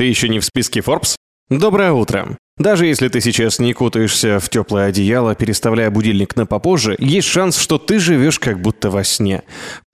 Ты еще не в списке Forbes? Доброе утро. Даже если ты сейчас не кутаешься в теплое одеяло, переставляя будильник на попозже, есть шанс, что ты живешь как будто во сне.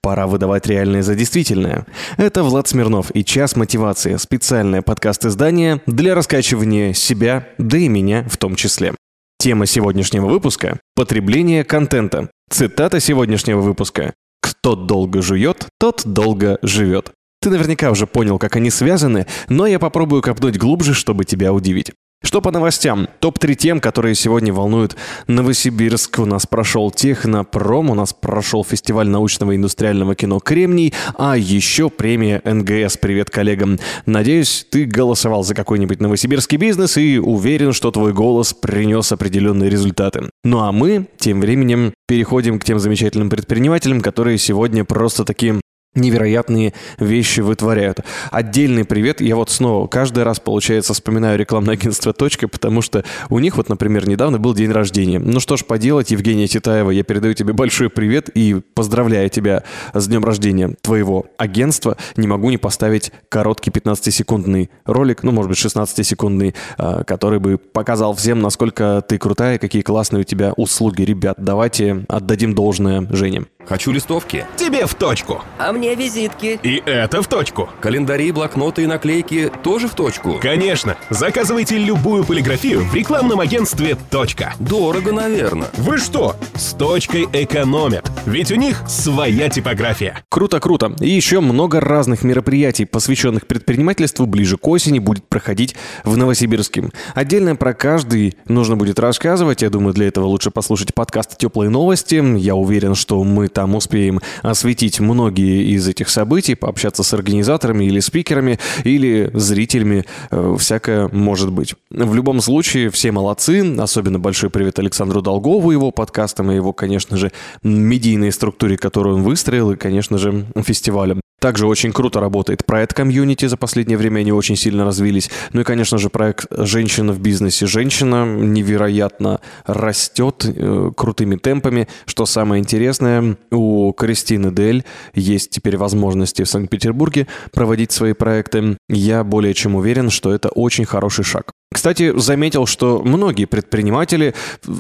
Пора выдавать реальное за действительное. Это Влад Смирнов и «Час мотивации» – специальное подкаст-издание для раскачивания себя, да и меня в том числе. Тема сегодняшнего выпуска – потребление контента. Цитата сегодняшнего выпуска «Кто долго жует, тот долго живет». Ты наверняка уже понял, как они связаны, но я попробую копнуть глубже, чтобы тебя удивить. Что по новостям? Топ-3 тем, которые сегодня волнуют Новосибирск. У нас прошел Технопром, у нас прошел фестиваль научного и индустриального кино «Кремний», а еще премия НГС. Привет коллегам. Надеюсь, ты голосовал за какой-нибудь новосибирский бизнес и уверен, что твой голос принес определенные результаты. Ну а мы, тем временем, переходим к тем замечательным предпринимателям, которые сегодня просто такие невероятные вещи вытворяют. Отдельный привет. Я вот снова каждый раз, получается, вспоминаю рекламное агентство «Точка», потому что у них вот, например, недавно был день рождения. Ну что ж поделать, Евгения Титаева, я передаю тебе большой привет и поздравляю тебя с днем рождения твоего агентства. Не могу не поставить короткий 15-секундный ролик, ну, может быть, 16-секундный, а, который бы показал всем, насколько ты крутая, какие классные у тебя услуги. Ребят, давайте отдадим должное Жене. Хочу листовки. Тебе в точку. А мне визитки. И это в точку. Календари, блокноты и наклейки тоже в точку. Конечно. Заказывайте любую полиграфию в рекламном агентстве «Точка». Дорого, наверное. Вы что? С «Точкой» экономят. Ведь у них своя типография. Круто-круто. И еще много разных мероприятий, посвященных предпринимательству, ближе к осени будет проходить в Новосибирске. Отдельно про каждый нужно будет рассказывать. Я думаю, для этого лучше послушать подкаст «Теплые новости». Я уверен, что мы там успеем осветить многие из этих событий, пообщаться с организаторами или спикерами, или зрителями, э, всякое может быть. В любом случае, все молодцы, особенно большой привет Александру Долгову, его подкастам и его, конечно же, медийной структуре, которую он выстроил, и, конечно же, фестивалем. Также очень круто работает проект комьюнити, за последнее время они очень сильно развились. Ну и, конечно же, проект «Женщина в бизнесе». Женщина невероятно растет э, крутыми темпами. Что самое интересное, у Кристины Дель есть теперь возможности в Санкт-Петербурге проводить свои проекты. Я более чем уверен, что это очень хороший шаг. Кстати, заметил, что многие предприниматели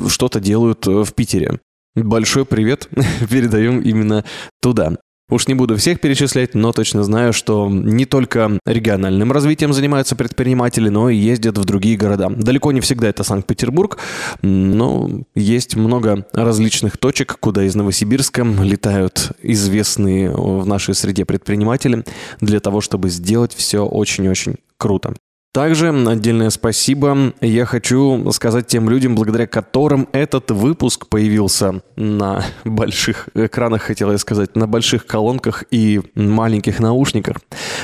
что-то делают в Питере. Большой привет передаем именно туда. Уж не буду всех перечислять, но точно знаю, что не только региональным развитием занимаются предприниматели, но и ездят в другие города. Далеко не всегда это Санкт-Петербург, но есть много различных точек, куда из Новосибирска летают известные в нашей среде предприниматели для того, чтобы сделать все очень-очень круто. Также отдельное спасибо я хочу сказать тем людям, благодаря которым этот выпуск появился на больших экранах, хотел я сказать, на больших колонках и маленьких наушниках.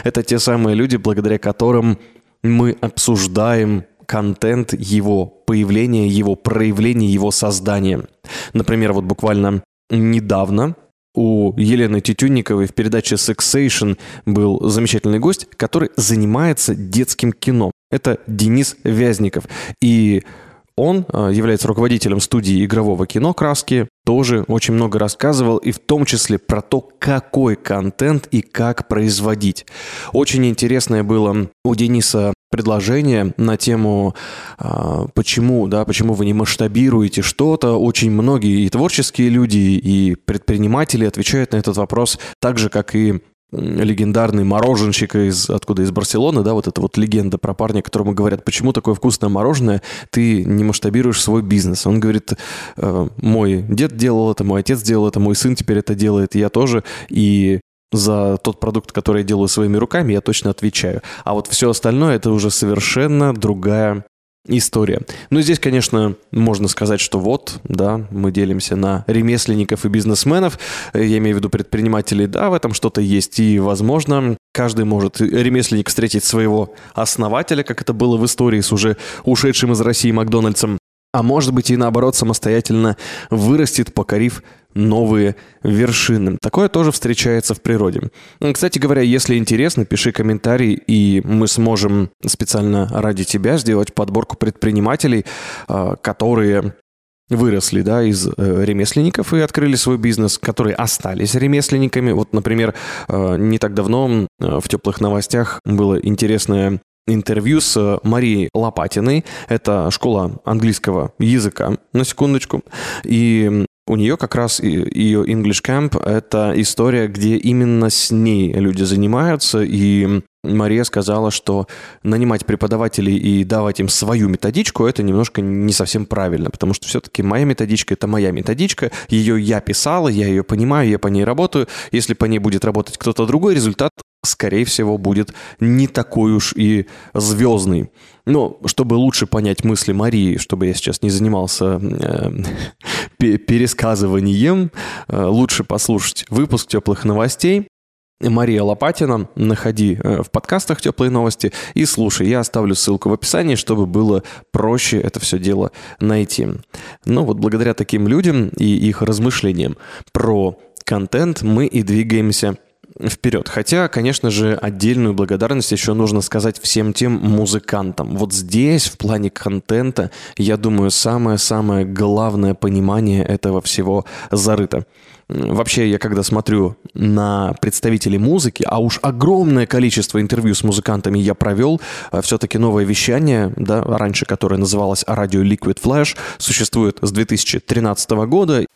Это те самые люди, благодаря которым мы обсуждаем контент его появления, его проявления, его создания. Например, вот буквально недавно у Елены Тютюнниковой в передаче Sexation был замечательный гость, который занимается детским кино. Это Денис Вязников. И он а, является руководителем студии игрового кино «Краски», тоже очень много рассказывал, и в том числе про то, какой контент и как производить. Очень интересное было у Дениса предложение на тему, а, почему, да, почему вы не масштабируете что-то. Очень многие и творческие люди, и предприниматели отвечают на этот вопрос так же, как и легендарный мороженщик из откуда из Барселоны, да, вот эта вот легенда про парня, которому говорят, почему такое вкусное мороженое, ты не масштабируешь свой бизнес. Он говорит, «Э, мой дед делал это, мой отец делал это, мой сын теперь это делает, я тоже, и за тот продукт, который я делаю своими руками, я точно отвечаю. А вот все остальное это уже совершенно другая история. Но здесь, конечно, можно сказать, что вот, да, мы делимся на ремесленников и бизнесменов, я имею в виду предпринимателей, да, в этом что-то есть, и, возможно, каждый может, ремесленник, встретить своего основателя, как это было в истории с уже ушедшим из России Макдональдсом, а может быть и наоборот самостоятельно вырастет, покорив новые вершины. Такое тоже встречается в природе. Кстати говоря, если интересно, пиши комментарий, и мы сможем специально ради тебя сделать подборку предпринимателей, а, которые выросли, да, из э, ремесленников и открыли свой бизнес, которые остались ремесленниками. Вот, например, э, не так давно в теплых новостях было интересное интервью с Марией Лопатиной. Это школа английского языка, на секундочку. И у нее как раз ее English Camp — это история, где именно с ней люди занимаются, и Мария сказала, что нанимать преподавателей и давать им свою методичку, это немножко не совсем правильно, потому что все-таки моя методичка — это моя методичка, ее я писала, я ее понимаю, я по ней работаю. Если по ней будет работать кто-то другой, результат, скорее всего, будет не такой уж и звездный. Но чтобы лучше понять мысли Марии, чтобы я сейчас не занимался э, пересказыванием, э, лучше послушать выпуск теплых новостей. Мария Лопатина. Находи э, в подкастах «Теплые новости» и слушай. Я оставлю ссылку в описании, чтобы было проще это все дело найти. Но вот благодаря таким людям и их размышлениям про контент мы и двигаемся вперед. Хотя, конечно же, отдельную благодарность еще нужно сказать всем тем музыкантам. Вот здесь, в плане контента, я думаю, самое-самое главное понимание этого всего зарыто. Вообще, я когда смотрю на представителей музыки, а уж огромное количество интервью с музыкантами я провел, э, все-таки новое вещание, да, раньше которое называлось радио Liquid Flash, существует с 2013 года.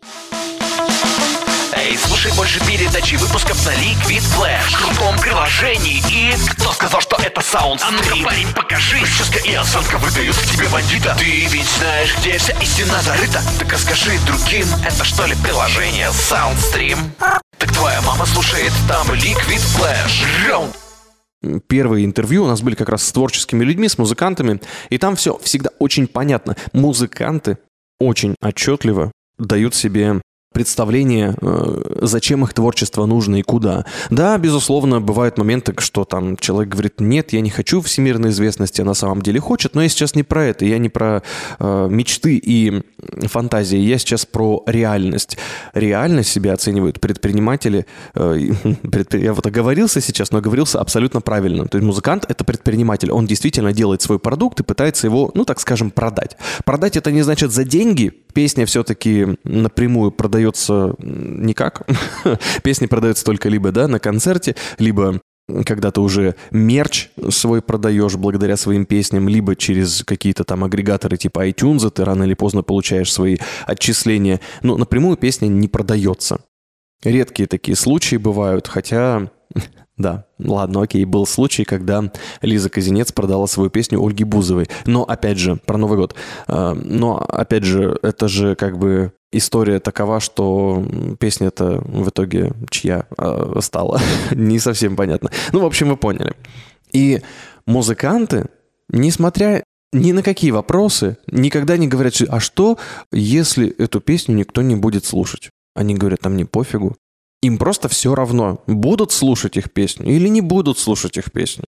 Слушай больше передач и выпусков на Liquid Flash В крутом приложении. И... Кто сказал, что это саунд? А парень, покажи. Прическа и осанка выдают к тебе бандита. Ты ведь знаешь, где вся истина зарыта. Так расскажи другим, это что ли приложение Soundstream? Так твоя мама слушает там Liquid Flash. Раунд первые интервью у нас были как раз с творческими людьми, с музыкантами, и там все всегда очень понятно. Музыканты очень отчетливо дают себе представление, э, зачем их творчество нужно и куда. Да, безусловно, бывают моменты, что там человек говорит, нет, я не хочу всемирной известности, а на самом деле хочет, но я сейчас не про это, я не про э, мечты и фантазии, я сейчас про реальность. Реальность себя оценивают предприниматели. Э. Я вот оговорился сейчас, но оговорился абсолютно правильно. То есть музыкант — это предприниматель, он действительно делает свой продукт и пытается его, ну так скажем, продать. Продать это не значит за деньги, песня все-таки напрямую продает продается никак. Песни продаются только либо да, на концерте, либо когда ты уже мерч свой продаешь благодаря своим песням, либо через какие-то там агрегаторы типа iTunes, ты рано или поздно получаешь свои отчисления. Но напрямую песня не продается. Редкие такие случаи бывают, хотя да, ладно, окей, был случай, когда Лиза Казинец продала свою песню Ольге Бузовой. Но, опять же, про Новый год. А, но, опять же, это же как бы история такова, что песня это в итоге чья а, стала. Не совсем понятно. Ну, в общем, вы поняли. И музыканты, несмотря ни на какие вопросы, никогда не говорят, а что, если эту песню никто не будет слушать? Они говорят, там не пофигу. Им просто все равно, будут слушать их песню или не будут слушать их песню.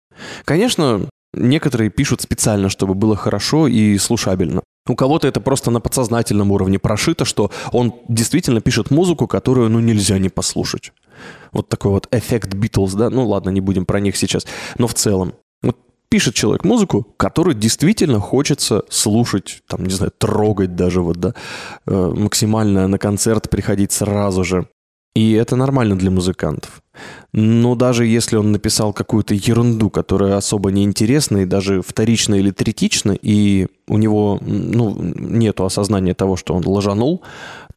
Конечно, некоторые пишут специально, чтобы было хорошо и слушабельно. У кого-то это просто на подсознательном уровне прошито, что он действительно пишет музыку, которую ну нельзя не послушать. Вот такой вот эффект Битлз, да? Ну ладно, не будем про них сейчас. Но в целом, вот пишет человек музыку, которую действительно хочется слушать, там, не знаю, трогать даже вот, да, э, максимально на концерт приходить сразу же. И это нормально для музыкантов. Но даже если он написал какую-то ерунду, которая особо неинтересна и даже вторична или третична, и у него ну, нет осознания того, что он лажанул,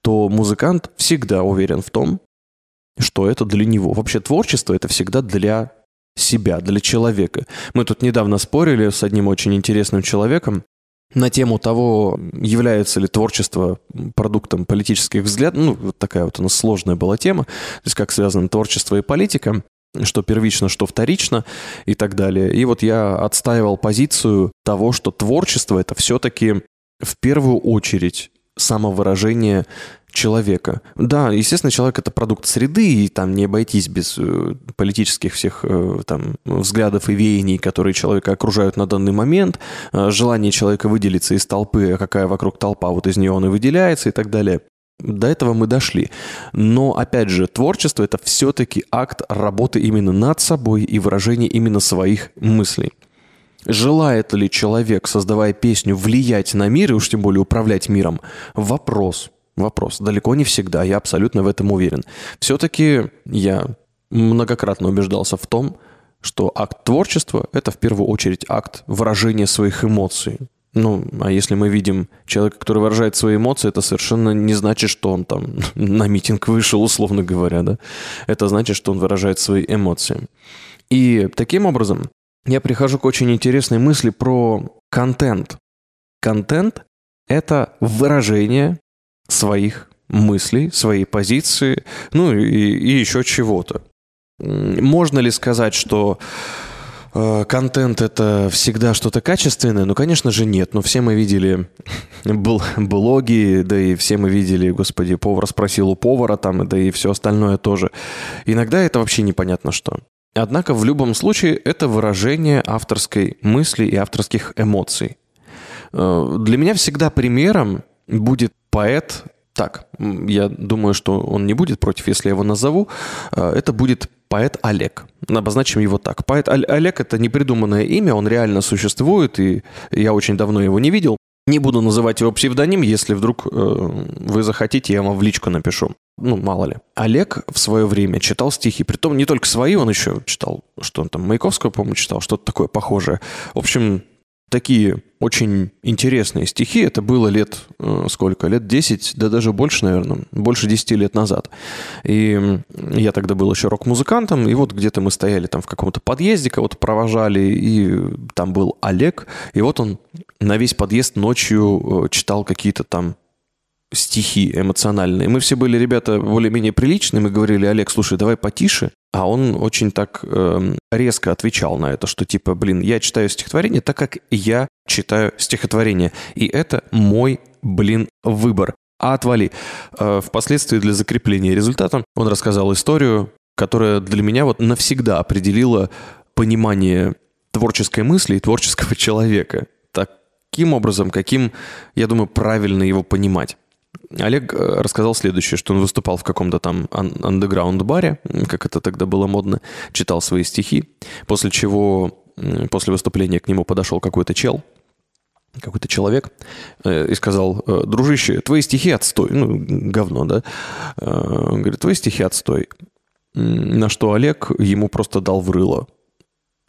то музыкант всегда уверен в том, что это для него. Вообще творчество это всегда для себя, для человека. Мы тут недавно спорили с одним очень интересным человеком, на тему того, является ли творчество продуктом политических взглядов. Ну, вот такая вот у нас сложная была тема. То есть как связано творчество и политика что первично, что вторично и так далее. И вот я отстаивал позицию того, что творчество это все-таки в первую очередь самовыражение человека. Да, естественно, человек это продукт среды, и там не обойтись без э, политических всех э, там взглядов и веяний, которые человека окружают на данный момент, э, желание человека выделиться из толпы, а какая вокруг толпа, вот из нее он и выделяется и так далее. До этого мы дошли. Но, опять же, творчество — это все-таки акт работы именно над собой и выражение именно своих мыслей. Желает ли человек, создавая песню, влиять на мир и уж тем более управлять миром? Вопрос. Вопрос. Далеко не всегда, я абсолютно в этом уверен. Все-таки я многократно убеждался в том, что акт творчества – это в первую очередь акт выражения своих эмоций. Ну, а если мы видим человека, который выражает свои эмоции, это совершенно не значит, что он там на митинг вышел, условно говоря, да. Это значит, что он выражает свои эмоции. И таким образом я прихожу к очень интересной мысли про контент. Контент – это выражение своих мыслей, своей позиции, ну и, и еще чего-то. Можно ли сказать, что э, контент это всегда что-то качественное? Ну, конечно же, нет. Но все мы видели бл- блоги, да и все мы видели, господи, повар спросил у повара там, да и все остальное тоже. Иногда это вообще непонятно что. Однако в любом случае это выражение авторской мысли и авторских эмоций. Э, для меня всегда примером будет поэт, так, я думаю, что он не будет против, если я его назову. Э, это будет поэт Олег. Обозначим его так. Поэт Олег – это непридуманное имя, он реально существует, и я очень давно его не видел. Не буду называть его псевдоним, если вдруг э, вы захотите, я вам в личку напишу. Ну, мало ли. Олег в свое время читал стихи, притом не только свои, он еще читал, что он там, Маяковского, по-моему, читал, что-то такое похожее. В общем, такие очень интересные стихи. Это было лет э, сколько? Лет 10, да даже больше, наверное, больше 10 лет назад. И я тогда был еще рок-музыкантом, и вот где-то мы стояли там в каком-то подъезде, кого-то провожали, и там был Олег, и вот он на весь подъезд ночью э, читал какие-то там стихи эмоциональные. Мы все были ребята более-менее приличные, мы говорили, Олег, слушай, давай потише. А он очень так э, резко отвечал на это, что типа, блин, я читаю стихотворение так, как я читаю стихотворение. И это мой, блин, выбор. А отвали. Э, впоследствии для закрепления результата он рассказал историю, которая для меня вот навсегда определила понимание творческой мысли и творческого человека. Таким образом, каким, я думаю, правильно его понимать. Олег э, рассказал следующее, что он выступал в каком-то там андеграунд-баре, как это тогда было модно, читал свои стихи, после чего, после выступления к нему подошел какой-то чел, какой-то человек э, и сказал, «Э, дружище, твои стихи отстой. Ну, говно, да? Он говорит, твои стихи отстой. На что Олег ему просто дал в рыло.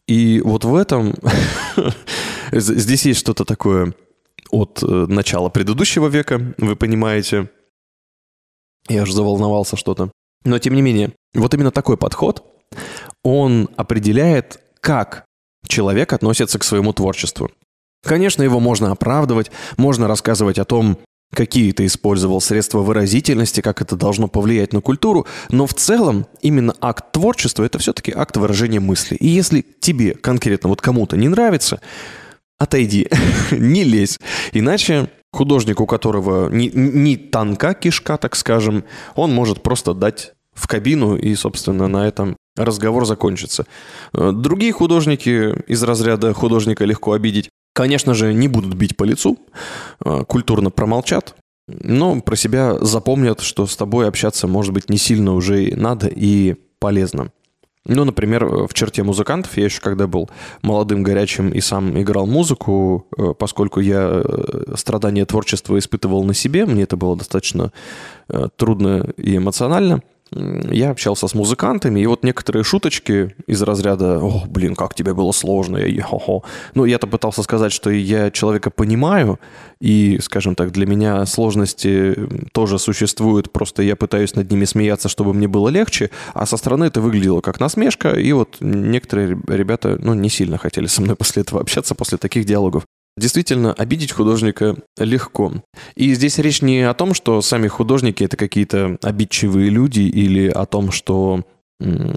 И вот в этом здесь есть что-то такое от э, начала предыдущего века, вы понимаете. Я уже заволновался что-то. Но тем не менее, вот именно такой подход, он определяет, как человек относится к своему творчеству. Конечно, его можно оправдывать, можно рассказывать о том, какие ты использовал средства выразительности, как это должно повлиять на культуру, но в целом именно акт творчества – это все-таки акт выражения мысли. И если тебе конкретно вот кому-то не нравится, отойди, не лезь. Иначе художник, у которого не, не танка кишка, так скажем, он может просто дать в кабину, и, собственно, на этом разговор закончится. Э, другие художники из разряда художника легко обидеть, конечно же, не будут бить по лицу, э, культурно промолчат, но про себя запомнят, что с тобой общаться, может быть, не сильно уже надо и полезно. Ну, например, в черте музыкантов я еще когда был молодым, горячим и сам играл музыку, э, поскольку я э, страдания творчества испытывал на себе, мне это было достаточно э, трудно и эмоционально – я общался с музыкантами, и вот некоторые шуточки из разряда «О, блин, как тебе было сложно!» и. Ну, я-то пытался сказать, что я человека понимаю, и, скажем так, для меня сложности тоже существуют, просто я пытаюсь над ними смеяться, чтобы мне было легче, а со стороны это выглядело как насмешка, и вот некоторые ребята, ну, не сильно хотели со мной после этого общаться, после таких диалогов. Действительно, обидеть художника легко. И здесь речь не о том, что сами художники это какие-то обидчивые люди, или о том, что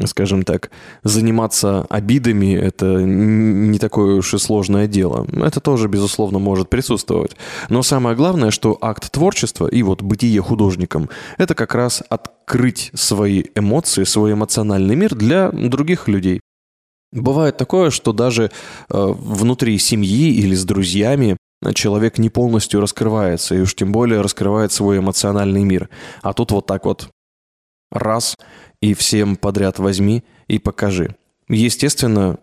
скажем так, заниматься обидами – это не такое уж и сложное дело. Это тоже, безусловно, может присутствовать. Но самое главное, что акт творчества и вот бытие художником – это как раз открыть свои эмоции, свой эмоциональный мир для других людей. Бывает такое, что даже э, внутри семьи или с друзьями человек не полностью раскрывается, и уж тем более раскрывает свой эмоциональный мир. А тут вот так вот раз и всем подряд возьми и покажи. Естественно,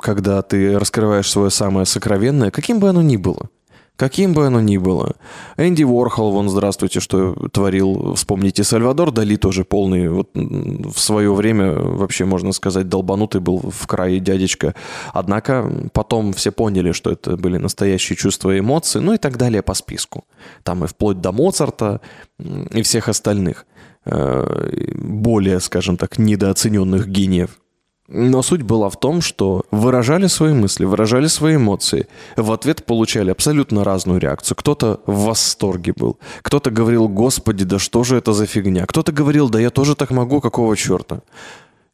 когда ты раскрываешь свое самое сокровенное, каким бы оно ни было, Каким бы оно ни было. Энди Уорхол, вон, здравствуйте, что творил. Вспомните, Сальвадор Дали тоже полный. Вот в свое время, вообще, можно сказать, долбанутый был в крае дядечка. Однако потом все поняли, что это были настоящие чувства и эмоции, ну и так далее по списку. Там и вплоть до Моцарта и всех остальных э, более, скажем так, недооцененных гениев. Но суть была в том, что выражали свои мысли, выражали свои эмоции. В ответ получали абсолютно разную реакцию. Кто-то в восторге был, кто-то говорил, господи, да что же это за фигня. Кто-то говорил, да я тоже так могу, какого черта.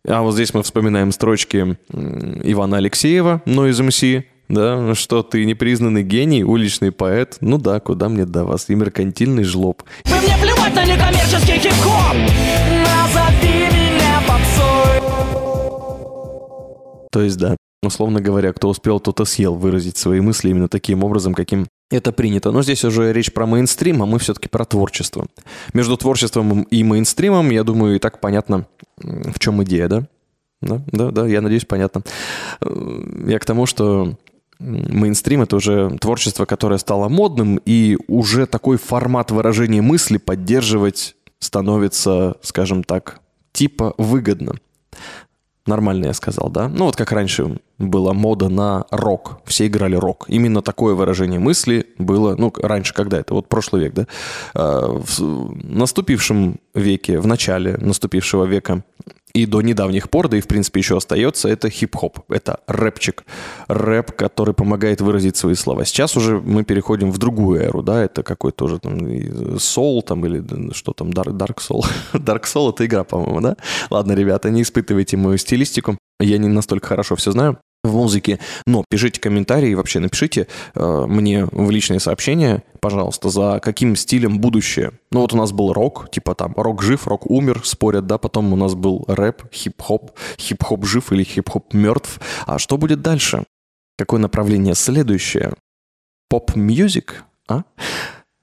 А вот здесь мы вспоминаем строчки Ивана Алексеева, но из МС, да, что ты непризнанный гений, уличный поэт. Ну да, куда мне до вас, и меркантильный жлоб. Вы мне плевать на некоммерческий хип-хоп То есть, да, условно говоря, кто успел, тот и съел выразить свои мысли именно таким образом, каким это принято. Но здесь уже речь про мейнстрим, а мы все-таки про творчество. Между творчеством и мейнстримом, я думаю, и так понятно, в чем идея, да? Да, да, да, я надеюсь, понятно. Я к тому, что мейнстрим — это уже творчество, которое стало модным, и уже такой формат выражения мысли поддерживать становится, скажем так, типа выгодно. Нормально я сказал, да? Ну вот как раньше была мода на рок. Все играли рок. Именно такое выражение мысли было, ну, раньше, когда это? Вот прошлый век, да? А, в наступившем веке, в начале наступившего века и до недавних пор, да и в принципе еще остается, это хип-хоп, это рэпчик. Рэп, который помогает выразить свои слова. Сейчас уже мы переходим в другую эру, да, это какой-то уже там соул там или что там, Dark, Dark Soul. Dark Soul это игра, по-моему, да? Ладно, ребята, не испытывайте мою стилистику, я не настолько хорошо все знаю в музыке. Но пишите комментарии, вообще напишите э, мне в личные сообщения, пожалуйста, за каким стилем будущее. Ну вот у нас был рок, типа там рок жив, рок умер, спорят, да, потом у нас был рэп, хип-хоп, хип-хоп жив или хип-хоп мертв. А что будет дальше? Какое направление следующее? Pop music? А?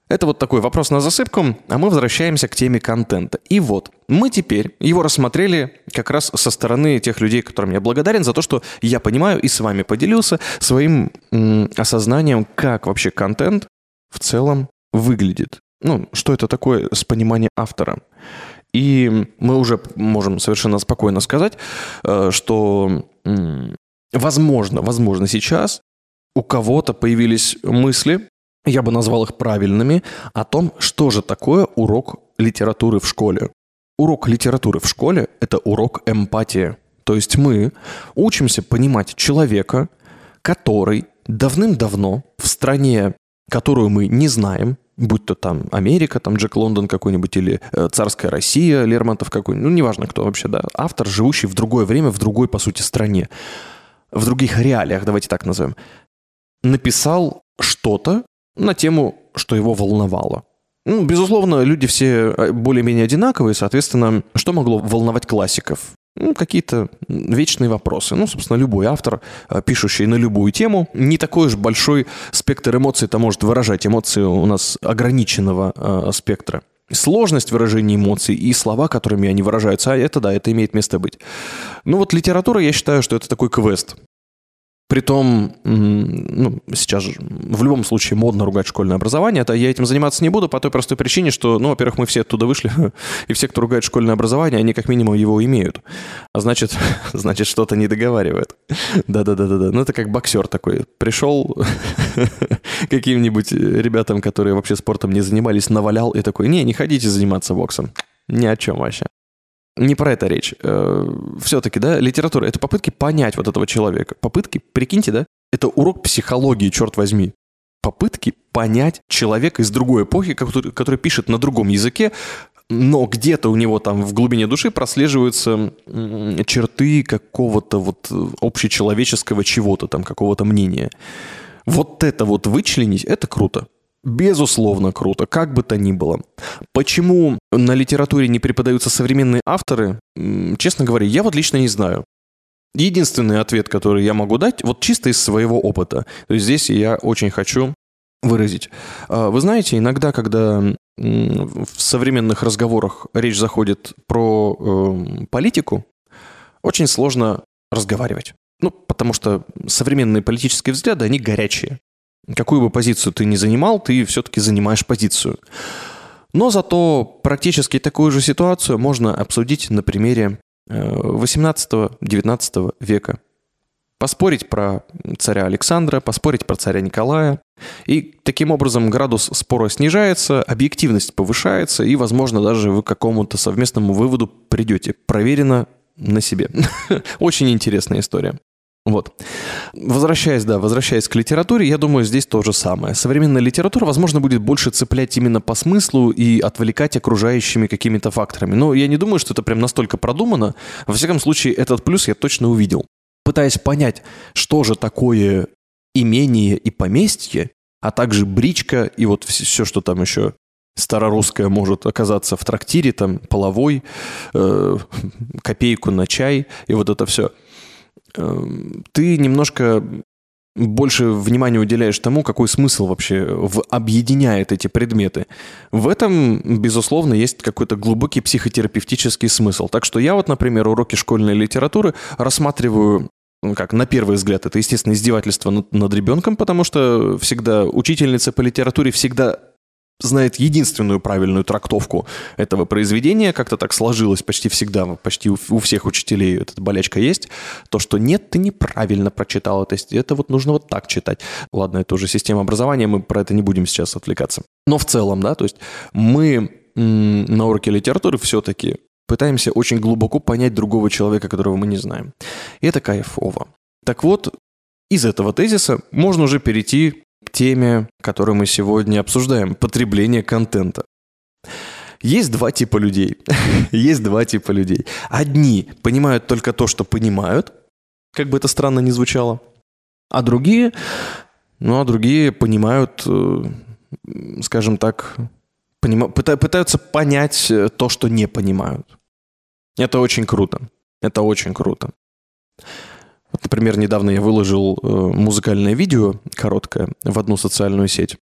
Это вот такой вопрос на засыпку, а мы возвращаемся к теме контента. И вот, мы теперь его рассмотрели как раз со стороны тех людей, которым я благодарен за то, что я понимаю и с вами поделился своим м, осознанием, как вообще контент в целом выглядит. Ну, что это такое с пониманием автора. И мы уже можем совершенно спокойно сказать, э, что, возможно, возможно сейчас у кого-то появились мысли, я бы назвал их правильными, о том, что же такое урок литературы в школе. Урок литературы в школе – это урок эмпатии. То есть мы учимся понимать человека, который давным-давно в стране, которую мы не знаем, будь то там Америка, там Джек Лондон какой-нибудь, или э, царская Россия, Лермонтов какой-нибудь, ну, неважно кто вообще, да, автор, живущий в другое время, в другой, по сути, стране, в других реалиях, давайте так назовем, написал что-то, на тему, что его волновало. Ну, безусловно, люди все э, более-менее одинаковые, соответственно, что могло волновать классиков? Ну, какие-то вечные вопросы. Ну, собственно, любой автор, э, пишущий на любую тему, не такой уж большой спектр эмоций-то может выражать. Эмоции у нас ограниченного э, спектра. Сложность выражения эмоций и слова, которыми они выражаются, а это да, это имеет место быть. Ну вот литература, я считаю, что это такой квест. Притом, ну, сейчас же в любом случае модно ругать школьное образование. Это я этим заниматься не буду по той простой причине, что, ну, во-первых, мы все оттуда вышли, и все, кто ругает школьное образование, они как минимум его имеют. А значит, значит что-то не договаривают. Да-да-да-да-да. Ну, это как боксер такой. Пришел каким-нибудь ребятам, которые вообще спортом не занимались, навалял и такой, не, не ходите заниматься боксом. Ни о чем вообще не про это речь. Э, Все-таки, да, литература — это попытки понять вот этого человека. Попытки, прикиньте, да, это урок психологии, черт возьми. Попытки понять человека из другой эпохи, который, который пишет на другом языке, но где-то у него там в глубине души прослеживаются черты какого-то вот общечеловеческого чего-то там, какого-то мнения. Вот это вот вычленить, это круто. Безусловно, круто, как бы то ни было. Почему на литературе не преподаются современные авторы, честно говоря, я вот лично не знаю. Единственный ответ, который я могу дать, вот чисто из своего опыта. То есть здесь я очень хочу выразить. А, вы знаете, иногда, когда в современных разговорах речь заходит про э, политику, очень сложно разговаривать. Ну, потому что современные политические взгляды, они горячие. Какую бы позицию ты ни занимал, ты все-таки занимаешь позицию. Но зато практически такую же ситуацию можно обсудить на примере 18-19 века. Поспорить про царя Александра, поспорить про царя Николая. И таким образом градус спора снижается, объективность повышается, и, возможно, даже вы к какому-то совместному выводу придете. Проверено на себе. Очень интересная история. Вот. Возвращаясь, да, возвращаясь к литературе, я думаю, здесь то же самое. Современная литература, возможно, будет больше цеплять именно по смыслу и отвлекать окружающими какими-то факторами. Но я не думаю, что это прям настолько продумано. Во всяком случае, этот плюс я точно увидел. Пытаясь понять, что же такое имение и поместье, а также бричка и вот все, что там еще старорусское может оказаться в трактире, там половой, э, копейку на чай и вот это все – ты немножко больше внимания уделяешь тому, какой смысл вообще в, объединяет эти предметы. В этом, безусловно, есть какой-то глубокий психотерапевтический смысл. Так что я вот, например, уроки школьной литературы рассматриваю ну, как, на первый взгляд, это, естественно, издевательство над, над ребенком, потому что всегда учительница по литературе всегда знает единственную правильную трактовку этого произведения, как-то так сложилось почти всегда, почти у, всех учителей эта болячка есть, то, что нет, ты неправильно прочитал это, это вот нужно вот так читать. Ладно, это уже система образования, мы про это не будем сейчас отвлекаться. Но в целом, да, то есть мы на уроке литературы все-таки пытаемся очень глубоко понять другого человека, которого мы не знаем. И это кайфово. Так вот, из этого тезиса можно уже перейти теме, которую мы сегодня обсуждаем – потребление контента. Есть два типа людей. Есть два типа людей. Одни понимают только то, что понимают, как бы это странно ни звучало, а другие, ну а другие понимают, э, скажем так, поним... пытаются понять э, то, что не понимают. Это очень круто. Это очень круто. Например, недавно я выложил э, музыкальное видео короткое в одну социальную сеть.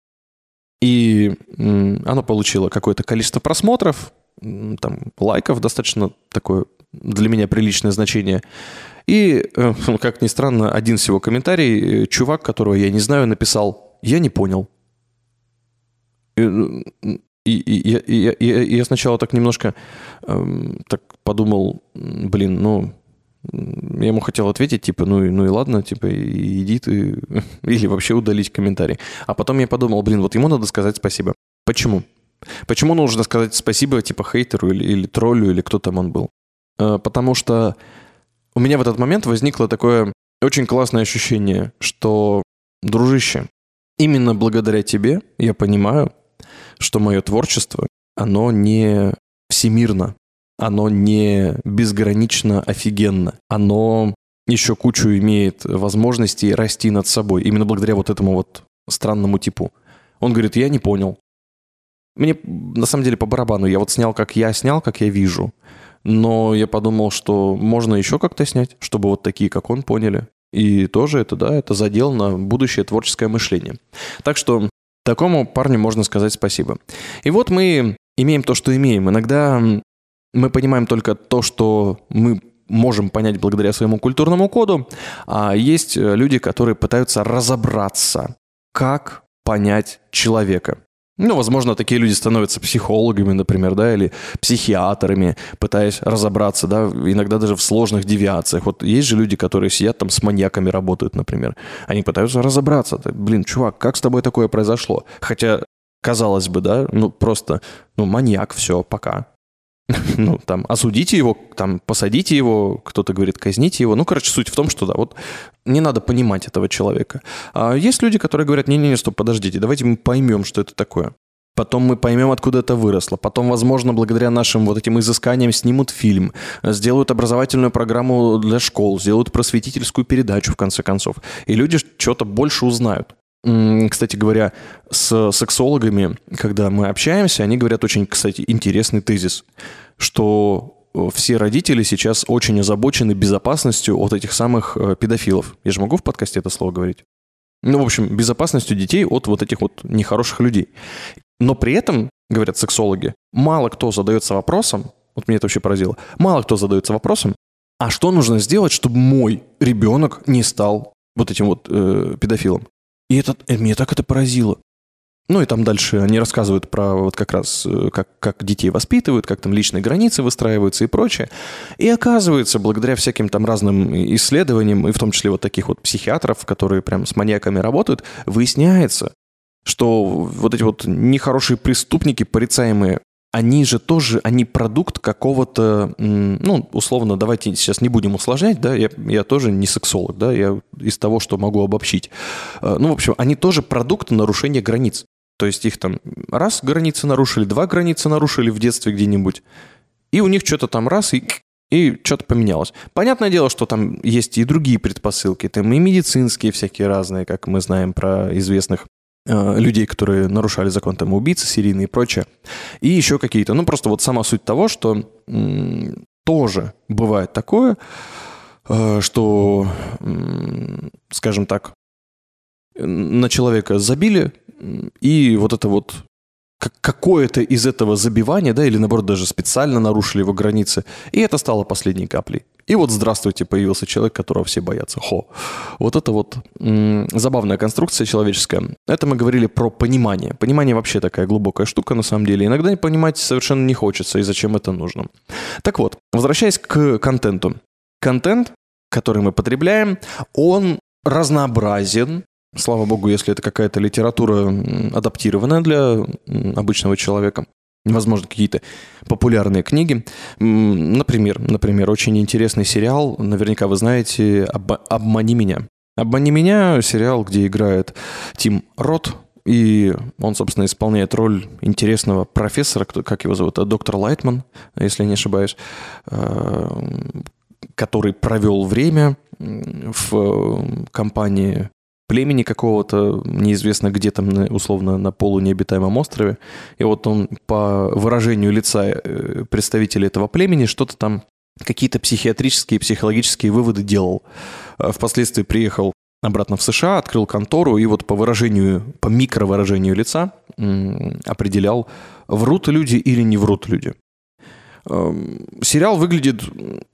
И оно получило какое-то количество просмотров, там, лайков, достаточно такое для меня приличное значение. И, э, как ни странно, один всего комментарий, э, чувак, которого я не знаю, написал «Я не понял». И, и, и, и, и, и я сначала так немножко э, так подумал, блин, ну, я ему хотел ответить, типа, ну, ну и ладно, типа, иди ты, или вообще удалить комментарий. А потом я подумал, блин, вот ему надо сказать спасибо. Почему? Почему нужно сказать спасибо, типа, хейтеру или, или троллю, или кто там он был? А, потому что у меня в этот момент возникло такое очень классное ощущение, что, дружище, именно благодаря тебе я понимаю, что мое творчество, оно не всемирно, оно не безгранично офигенно. Оно еще кучу имеет возможностей расти над собой. Именно благодаря вот этому вот странному типу. Он говорит, я не понял. Мне на самом деле по барабану. Я вот снял, как я снял, как я вижу. Но я подумал, что можно еще как-то снять, чтобы вот такие, как он, поняли. И тоже это, да, это задел на будущее творческое мышление. Так что такому парню можно сказать спасибо. И вот мы имеем то, что имеем. Иногда мы понимаем только то, что мы можем понять благодаря своему культурному коду, а есть э, люди, которые пытаются разобраться, как понять человека. Ну, возможно, такие люди становятся психологами, например, да, или психиатрами, пытаясь разобраться, да, иногда даже в сложных девиациях. Вот есть же люди, которые сидят там с маньяками работают, например. Они пытаются разобраться. Блин, чувак, как с тобой такое произошло? Хотя, казалось бы, да, ну просто, ну, маньяк, все, пока. ну, там, осудите его, там, посадите его, кто-то говорит, казните его. Ну, короче, суть в том, что, да, вот не надо понимать этого человека. А есть люди, которые говорят, не-не-не, стоп, подождите, давайте мы поймем, что это такое. Потом мы поймем, откуда это выросло. Потом, возможно, благодаря нашим вот этим изысканиям снимут фильм, сделают образовательную программу для школ, сделают просветительскую передачу, в конце концов. И люди что-то больше узнают. Кстати говоря, с сексологами, когда мы общаемся, они говорят очень, кстати, интересный тезис, что э, все родители сейчас очень озабочены безопасностью от этих самых э, педофилов. Я же могу в подкасте это слово говорить? Ну, в общем, безопасностью детей от вот этих вот нехороших людей. Но при этом, говорят сексологи, мало кто задается вопросом, вот меня это вообще поразило, мало кто задается вопросом, а что нужно сделать, чтобы мой ребенок не стал вот этим вот э, педофилом? И это, и меня так это поразило. Ну и там дальше они рассказывают про вот как раз, э, как, как детей воспитывают, как там личные границы выстраиваются и прочее. И оказывается, благодаря всяким там разным исследованиям, и в том числе вот таких вот психиатров, которые прям с маньяками работают, выясняется, что вот эти вот нехорошие преступники, порицаемые, они же тоже, они продукт какого-то, ну, условно, давайте сейчас не будем усложнять, да, я, я тоже не сексолог, да, я из того, что могу обобщить. Э, ну, в общем, они тоже продукт нарушения границ. То есть их там раз границы нарушили, два границы нарушили в детстве где-нибудь, и у них что-то там раз, и и что-то поменялось. Понятное дело, что там есть и другие предпосылки, там и медицинские всякие разные, как мы знаем про известных людей, которые нарушали закон, там убийцы серийные и прочее. И еще какие-то. Ну, просто вот сама суть того, что тоже бывает такое, э, что, скажем так, на человека забили, и вот это вот какое-то из этого забивания, да, или наоборот даже специально нарушили его границы, и это стало последней каплей. И вот здравствуйте, появился человек, которого все боятся. Хо. Вот это вот м- забавная конструкция человеческая. Это мы говорили про понимание. Понимание вообще такая глубокая штука на самом деле. Иногда понимать совершенно не хочется, и зачем это нужно. Так вот, возвращаясь к контенту. Контент, который мы потребляем, он разнообразен, Слава богу, если это какая-то литература адаптированная для обычного человека. Возможно, какие-то популярные книги. Например, например, очень интересный сериал, наверняка вы знаете, Об, «Обмани меня». «Обмани меня» — сериал, где играет Тим Рот, и он, собственно, исполняет роль интересного профессора, кто, как его зовут, доктор Лайтман, если не ошибаюсь, э, который провел время в компании племени какого-то, неизвестно где там, условно, на полунеобитаемом острове. И вот он по выражению лица э, представителей этого племени что-то там, какие-то психиатрические, психологические выводы делал. А впоследствии приехал обратно в США, открыл контору и вот по выражению, по микровыражению лица определял, врут люди или не врут люди. Эм, сериал выглядит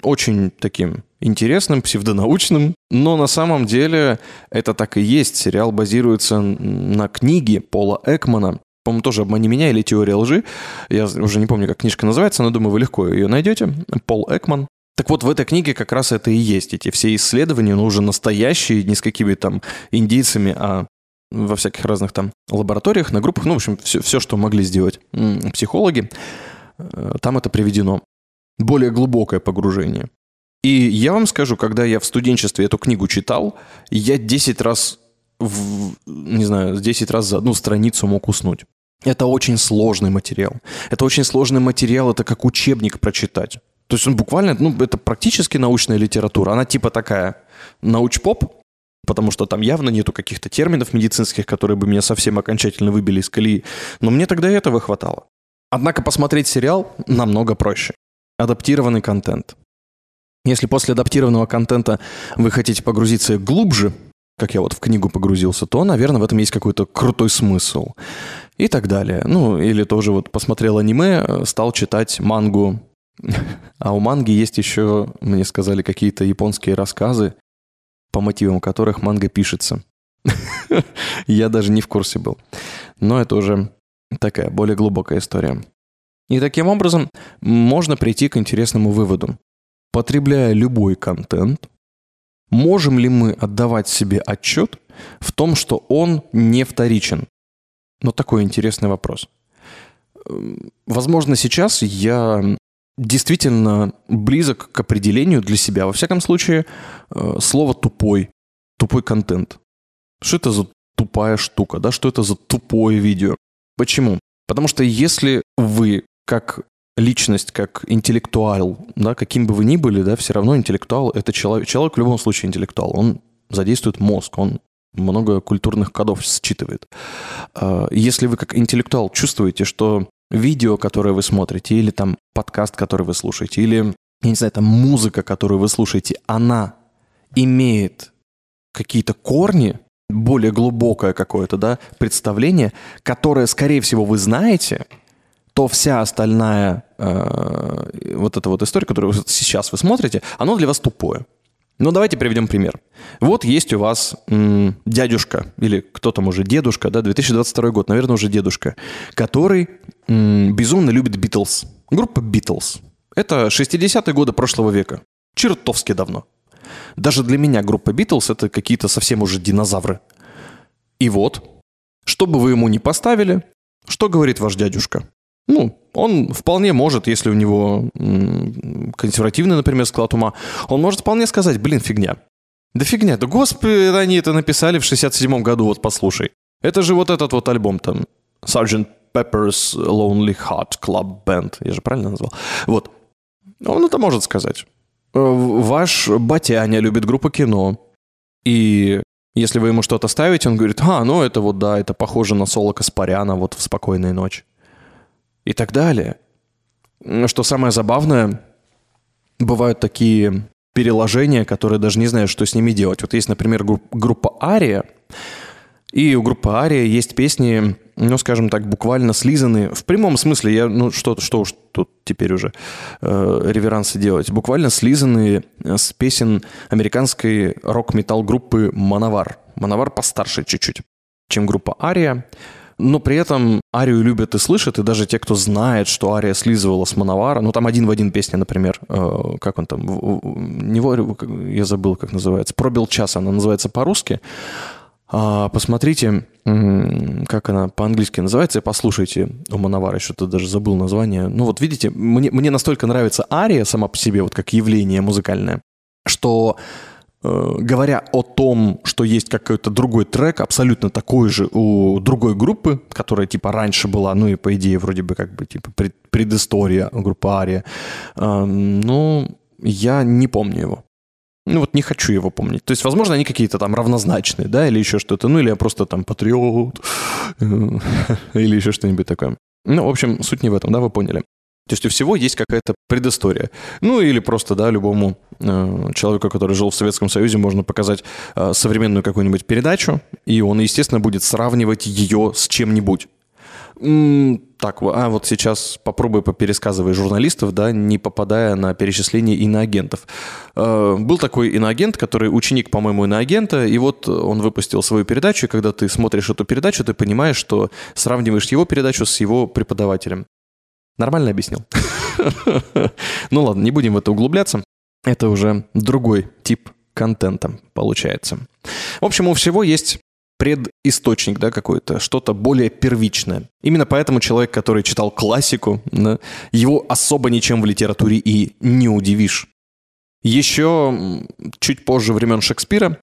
очень таким интересным, псевдонаучным, но на самом деле это так и есть. Сериал базируется на книге Пола Экмана, по-моему, тоже «Обмани меня» или «Теория лжи». Я уже не помню, как книжка называется, но думаю, вы легко ее найдете. Пол Экман. Так вот, в этой книге как раз это и есть. Эти все исследования, но уже настоящие, не с какими там индийцами, а во всяких разных там лабораториях, на группах, ну, в общем, все, все что могли сделать психологи. Э, там это приведено. Более глубокое погружение. И я вам скажу, когда я в студенчестве эту книгу читал, я 10 раз, в, не знаю, 10 раз за одну страницу мог уснуть. Это очень сложный материал. Это очень сложный материал, это как учебник прочитать. То есть он буквально, ну, это практически научная литература. Она типа такая науч-поп, потому что там явно нету каких-то терминов медицинских, которые бы меня совсем окончательно выбили из колеи. Но мне тогда этого хватало. Однако посмотреть сериал намного проще. Адаптированный контент. Если после адаптированного контента вы хотите погрузиться глубже, как я вот в книгу погрузился, то, наверное, в этом есть какой-то крутой смысл. И так далее. Ну, или тоже вот посмотрел аниме, стал читать мангу. А у манги есть еще, мне сказали, какие-то японские рассказы, по мотивам которых манга пишется. Я даже не в курсе был. Но это уже Такая более глубокая история. И таким образом можно прийти к интересному выводу. Потребляя любой контент, можем ли мы отдавать себе отчет в том, что он не вторичен? Но такой интересный вопрос. Возможно, сейчас я действительно близок к определению для себя, во всяком случае, э, слово «тупой», «тупой контент». Что это за тупая штука, да? Что это за тупое видео? Почему? Потому что если вы как личность, как интеллектуал, да, каким бы вы ни были, да, все равно интеллектуал – это человек. Человек в любом случае интеллектуал. Он задействует мозг, он много культурных кодов считывает. А, если вы как интеллектуал чувствуете, что видео, которое вы смотрите, или там подкаст, который вы слушаете, или, я не знаю, там музыка, которую вы слушаете, она имеет какие-то корни, более глубокое какое-то, да, представление, которое, скорее всего, вы знаете, то вся остальная э, вот эта вот история, которую сейчас вы смотрите, она для вас тупое. Но давайте приведем пример. Вот есть у вас м, дядюшка, или кто там уже, дедушка, да, 2022 год, наверное, уже дедушка, который м, безумно любит Битлз. Группа Битлз. Это 60-е годы прошлого века. Чертовски давно. Даже для меня группа Битлз это какие-то совсем уже динозавры. И вот, что бы вы ему ни поставили, что говорит ваш дядюшка? Ну, он вполне может, если у него консервативный, например, склад ума, он может вполне сказать, блин, фигня. Да фигня, да господи, они это написали в 67-м году, вот послушай. Это же вот этот вот альбом там, Sgt. Pepper's Lonely Heart Club Band, я же правильно назвал? Вот. Он это может сказать. Э, Ваш батяня любит группу кино, и если вы ему что-то ставите, он говорит, а, ну это вот да, это похоже на соло Каспаряна вот в «Спокойную ночь» и так далее. Что самое забавное, бывают такие переложения, которые даже не знаю, что с ними делать. Вот есть, например, групп- группа Ария, и у группы Ария есть песни, ну, скажем так, буквально слизаны. В прямом смысле, я, ну, что, что уж тут теперь уже э, реверансы делать. Буквально слизанные с песен американской рок-метал группы Мановар. Мановар постарше чуть-чуть, чем группа Ария. Но при этом Арию любят и слышат, и даже те, кто знает, что Ария слизывала с Мановара, ну там один в один песня, например, э, как он там, не вор- я забыл, как называется, «Пробил час», она называется по-русски. А, посмотрите, как она по-английски называется, и послушайте у Мановара, что-то даже забыл название. Ну вот видите, мне, мне настолько нравится ария сама по себе, вот как явление музыкальное, что э, говоря о том, что есть какой-то другой трек, абсолютно такой же у другой группы, которая типа раньше была, ну и по идее вроде бы как бы типа пред- предыстория группы Ария, э, ну, я не помню его. Ну вот не хочу его помнить. То есть, возможно, они какие-то там равнозначные, да, или еще что-то. Ну или я просто там патриот, э, или еще что-нибудь такое. Ну, в общем, суть не в этом, да, вы поняли. То есть у всего есть какая-то предыстория. Ну или просто, да, любому э, человеку, который жил в Советском Союзе, можно показать э, современную какую-нибудь передачу, и он, естественно, будет сравнивать ее с чем-нибудь. Так, а вот сейчас попробуй попересказывай журналистов, да, не попадая на перечисление иноагентов. Э, Был такой иноагент, который ученик, по-моему, иноагента, и вот он выпустил свою передачу, и когда ты смотришь эту передачу, ты понимаешь, что сравниваешь его передачу с его преподавателем. Нормально объяснил? Ну ладно, не будем в это углубляться. Это уже другой тип контента получается. В общем, у всего есть предисточник, да, какой-то, что-то более первичное. Именно поэтому человек, который читал классику, да, его особо ничем в литературе и не удивишь. Еще чуть позже времен Шекспира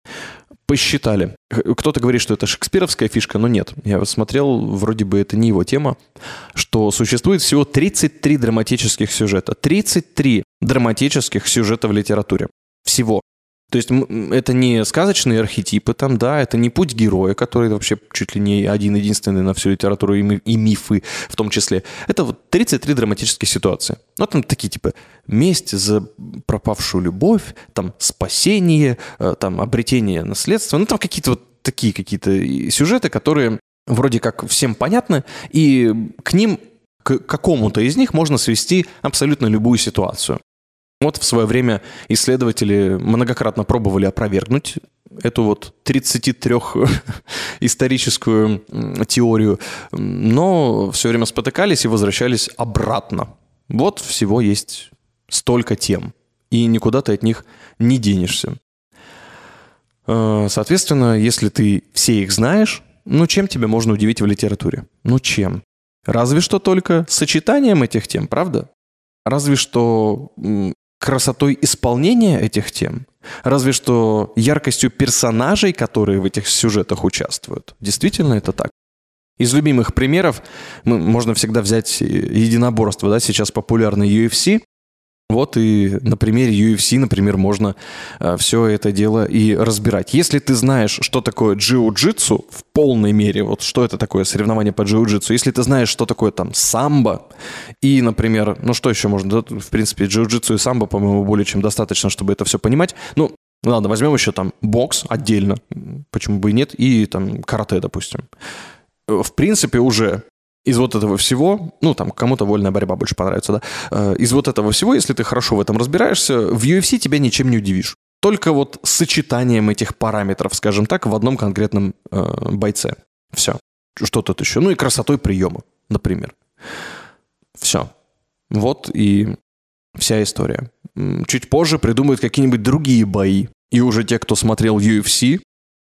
посчитали. Кто-то говорит, что это шекспировская фишка, но нет. Я смотрел, вроде бы это не его тема, что существует всего 33 драматических сюжета. 33 драматических сюжета в литературе. Всего. То есть это не сказочные архетипы там, да, это не путь героя, который вообще чуть ли не один-единственный на всю литературу и, ми- и мифы в том числе. Это вот 33 драматические ситуации. Ну, там такие типа месть за пропавшую любовь, там спасение, э, там обретение наследства. Ну, там какие-то вот такие какие-то сюжеты, которые вроде как всем понятны, и к ним, к какому-то из них можно свести абсолютно любую ситуацию. Вот в свое время исследователи многократно пробовали опровергнуть эту вот 33 историческую теорию, но все время спотыкались и возвращались обратно. Вот всего есть столько тем, и никуда ты от них не денешься. Э, Соответственно, если ты все их знаешь, ну чем тебя можно удивить в литературе? Ну чем? Разве что только сочетанием этих тем, правда? Разве что красотой исполнения этих тем, разве что яркостью персонажей, которые в этих сюжетах участвуют. Действительно это так. Из любимых примеров мы- можно всегда взять единоборство, да, сейчас популярный UFC. Вот и на примере UFC, например, можно все это дело и разбирать. Если ты знаешь, что такое джиу-джитсу в полной мере, вот что это такое соревнование по джиу-джитсу, если ты знаешь, что такое там самбо, и, например, ну что еще можно, да, в принципе, джиу-джитсу и самбо, по-моему, более чем достаточно, чтобы это все понимать. Ну, ладно, возьмем еще там бокс отдельно, почему бы и нет, и там карате, допустим. Э, В принципе, уже из вот этого всего, ну, там, кому-то вольная борьба больше понравится, да, э, из вот этого всего, если ты хорошо в этом разбираешься, в UFC тебя ничем не удивишь. только вот сочетанием этих параметров, скажем так, в одном конкретном э, бойце. Все. Что тут еще? Ну и красотой приема, например. Все. Вот и вся история. Чуть позже придумают какие-нибудь другие бои. И уже те, кто смотрел UFC,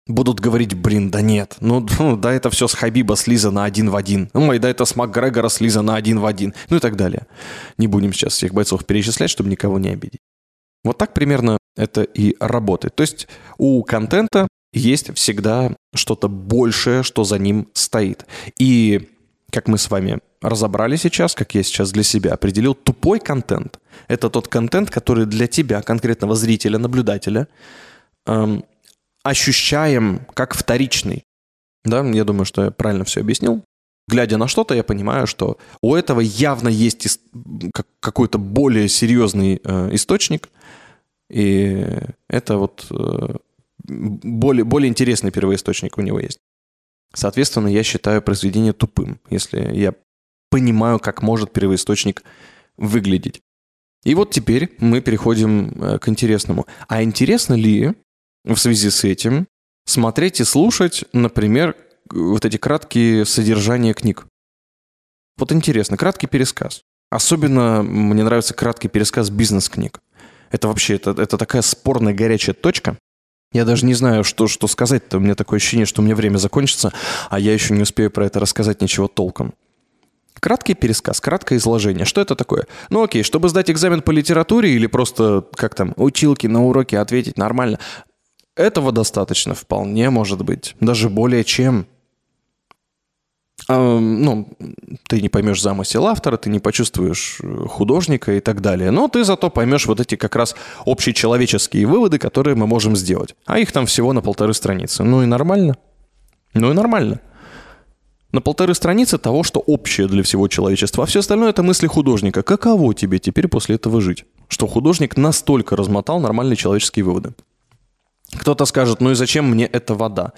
будут говорить, блин, да нет, ну, ну, да это все с Хабиба слизано один в один. Ну, и да это с Макгрегора слизано один в один. Ну и так далее. Не будем сейчас всех бойцов перечислять, чтобы никого не обидеть. Вот так примерно это и работает. То есть у контента есть всегда что-то большее, что за ним стоит. И как мы с вами разобрали сейчас, как я сейчас для себя определил, тупой контент – это тот контент, который для тебя, конкретного зрителя, наблюдателя, эм, ощущаем как вторичный. Да, я думаю, что я правильно все объяснил. Глядя на что-то, я понимаю, что у этого явно есть какой-то более серьезный э, источник, и это вот э, более, более интересный первоисточник у него есть. Соответственно, я считаю произведение тупым, если я понимаю, как может первоисточник выглядеть. И вот теперь мы переходим э, к интересному. А интересно ли в связи с этим смотреть и слушать, например, вот эти краткие содержания книг? Вот интересно, краткий пересказ. Особенно мне нравится краткий пересказ бизнес-книг. Это вообще, это, это такая спорная горячая точка. Я даже не знаю, что, что сказать-то. У меня такое ощущение, что у меня время закончится, а я еще не успею про это рассказать ничего толком. Краткий пересказ, краткое изложение. Что это такое? Ну окей, чтобы сдать экзамен по литературе или просто, как там, училки на уроке ответить нормально, этого достаточно вполне может быть. Даже более чем. А, ну, ты не поймешь замысел автора, ты не почувствуешь э, художника и так далее. Но ты зато поймешь вот эти как раз общечеловеческие выводы, которые мы можем сделать. А их там всего на полторы страницы. Ну и нормально. Ну и нормально. На полторы страницы того, что общее для всего человечества, а все остальное это мысли художника. Каково тебе теперь после этого жить? Что художник настолько размотал нормальные человеческие выводы. Кто-то скажет, ну и зачем мне эта вода?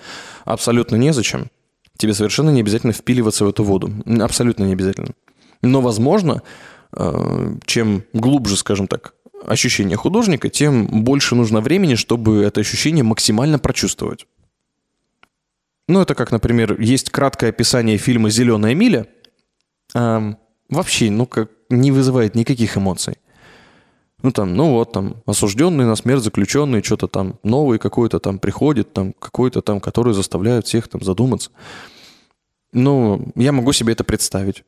Абсолютно незачем. Тебе совершенно не обязательно впиливаться в эту воду. Абсолютно не обязательно. Но, возможно, э, чем глубже, скажем так, ощущение художника, тем больше нужно времени, чтобы это ощущение максимально прочувствовать. Ну, это как, например, есть краткое описание фильма «Зеленая миля». а, вообще, ну, как не вызывает никаких эмоций. Ну, там, ну вот, там, осужденный на смерть заключенный, что-то там новый какой-то там приходит, там, какой-то там, который заставляет всех там задуматься. Ну, я могу себе это представить.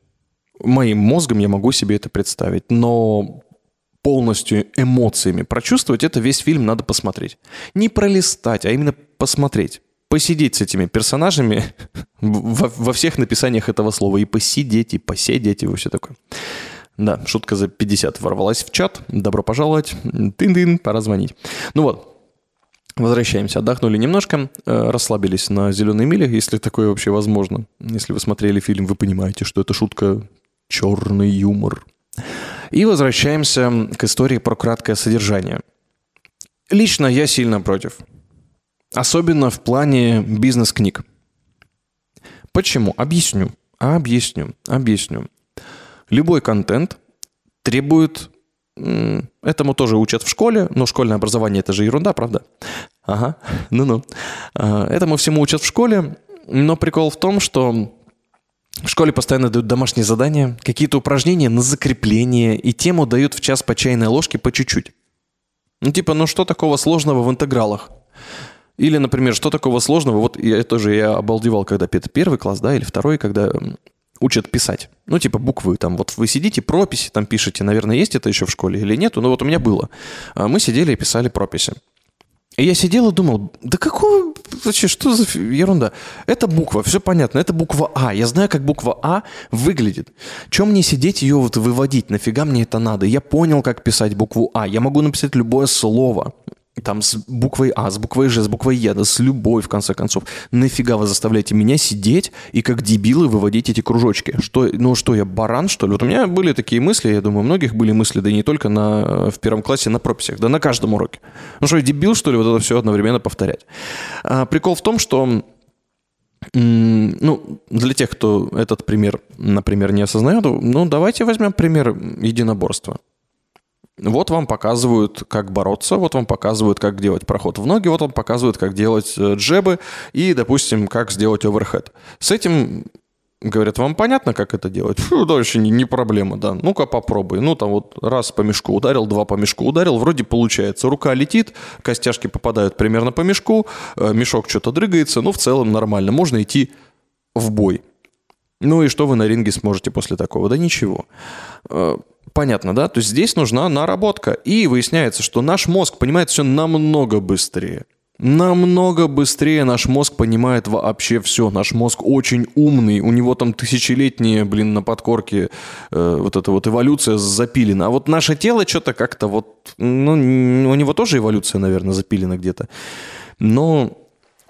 Моим мозгом я могу себе это представить, но полностью эмоциями прочувствовать, это весь фильм надо посмотреть. Не пролистать, а именно посмотреть. Посидеть с этими персонажами во, во всех написаниях этого слова. И посидеть, и посидеть, и все такое. Да, шутка за 50 ворвалась в чат. Добро пожаловать. Тын-тын, пора звонить. Ну вот, Возвращаемся, отдохнули немножко, э, расслабились на «Зеленой миле», если такое вообще возможно. Если вы смотрели фильм, вы понимаете, что это шутка черный юмор. И возвращаемся к истории про краткое содержание. Лично я сильно против. Особенно в плане бизнес-книг. Почему? Объясню. Объясню. Объясню. Любой контент требует... Этому тоже учат в школе, но школьное образование это же ерунда, правда? Ага, ну-ну. А, Этому всему учат в школе, но прикол в том, что в школе постоянно дают домашние задания, какие-то упражнения на закрепление, и тему дают в час по чайной ложке по чуть-чуть. Ну типа, ну что такого сложного в интегралах? Или, например, что такого сложного? Вот я тоже я обалдевал, когда это первый класс, да, или второй, когда учат писать. Ну, типа буквы там. Вот вы сидите, прописи там пишете. Наверное, есть это еще в школе или нету? Но вот у меня было. А Мы сидели и писали прописи. И я сидел и думал, да какого вообще, что за ерунда? Это буква, все понятно, это буква А. Я знаю, как буква А выглядит. Чем мне сидеть ее вот выводить? Нафига мне это надо? Я понял, как писать букву А. Я могу написать любое слово. Там с буквой А, с буквой Ж, с буквой Е, да с любой, в конце концов. Нафига вы заставляете меня сидеть и как дебилы выводить эти кружочки? Что, ну что, я баран, что ли? Вот у меня были такие мысли, я думаю, у многих были мысли, да и не только на, в первом классе на прописях, да на каждом уроке. Ну что, я дебил, что ли, вот это все одновременно повторять? А, прикол в том, что Ну, для тех, кто этот пример, например, не осознает, ну, давайте возьмем пример единоборства. Вот вам показывают, как бороться, вот вам показывают, как делать проход в ноги, вот вам показывают, как делать э, джебы и, допустим, как сделать оверхед. С этим Говорят, вам понятно, как это делать? Фу, дальше не, не проблема, да. Ну-ка попробуй. Ну, там вот раз по мешку ударил, два по мешку ударил, вроде получается. Рука летит, костяшки попадают примерно по мешку, э, мешок что-то дрыгается, ну, в целом нормально. Можно идти в бой. Ну и что вы на ринге сможете после такого? Да ничего. Понятно, да? То есть здесь нужна наработка. И выясняется, что наш мозг понимает все намного быстрее. Намного быстрее наш мозг понимает вообще все. Наш мозг очень умный. У него там тысячелетние, блин, на подкорке э, вот эта вот эволюция запилена. А вот наше тело что-то как-то вот... Ну, у него тоже эволюция, наверное, запилена где-то. Но,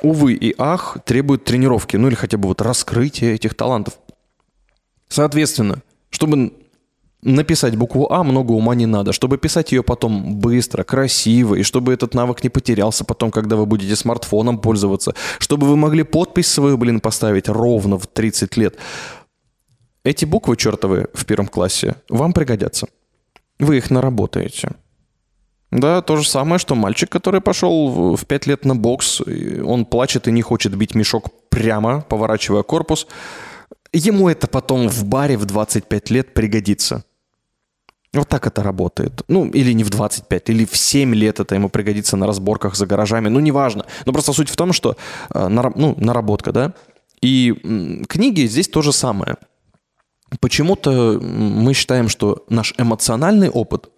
увы и ах, требует тренировки. Ну или хотя бы вот раскрытия этих талантов. Соответственно, чтобы написать букву А много ума не надо. Чтобы писать ее потом быстро, красиво, и чтобы этот навык не потерялся потом, когда вы будете смартфоном пользоваться, чтобы вы могли подпись свою, блин, поставить ровно в 30 лет. Эти буквы чертовы в первом классе вам пригодятся. Вы их наработаете. Да, то же самое, что мальчик, который пошел в 5 лет на бокс, он плачет и не хочет бить мешок прямо, поворачивая корпус. Ему это потом в баре в 25 лет пригодится. Вот так это работает. Ну, или не в 25, или в 7 лет это ему пригодится на разборках за гаражами. Ну, неважно. Но просто суть в том, что э, ну, наработка, да. И книги здесь то же самое. Почему-то мы считаем, что наш эмоциональный опыт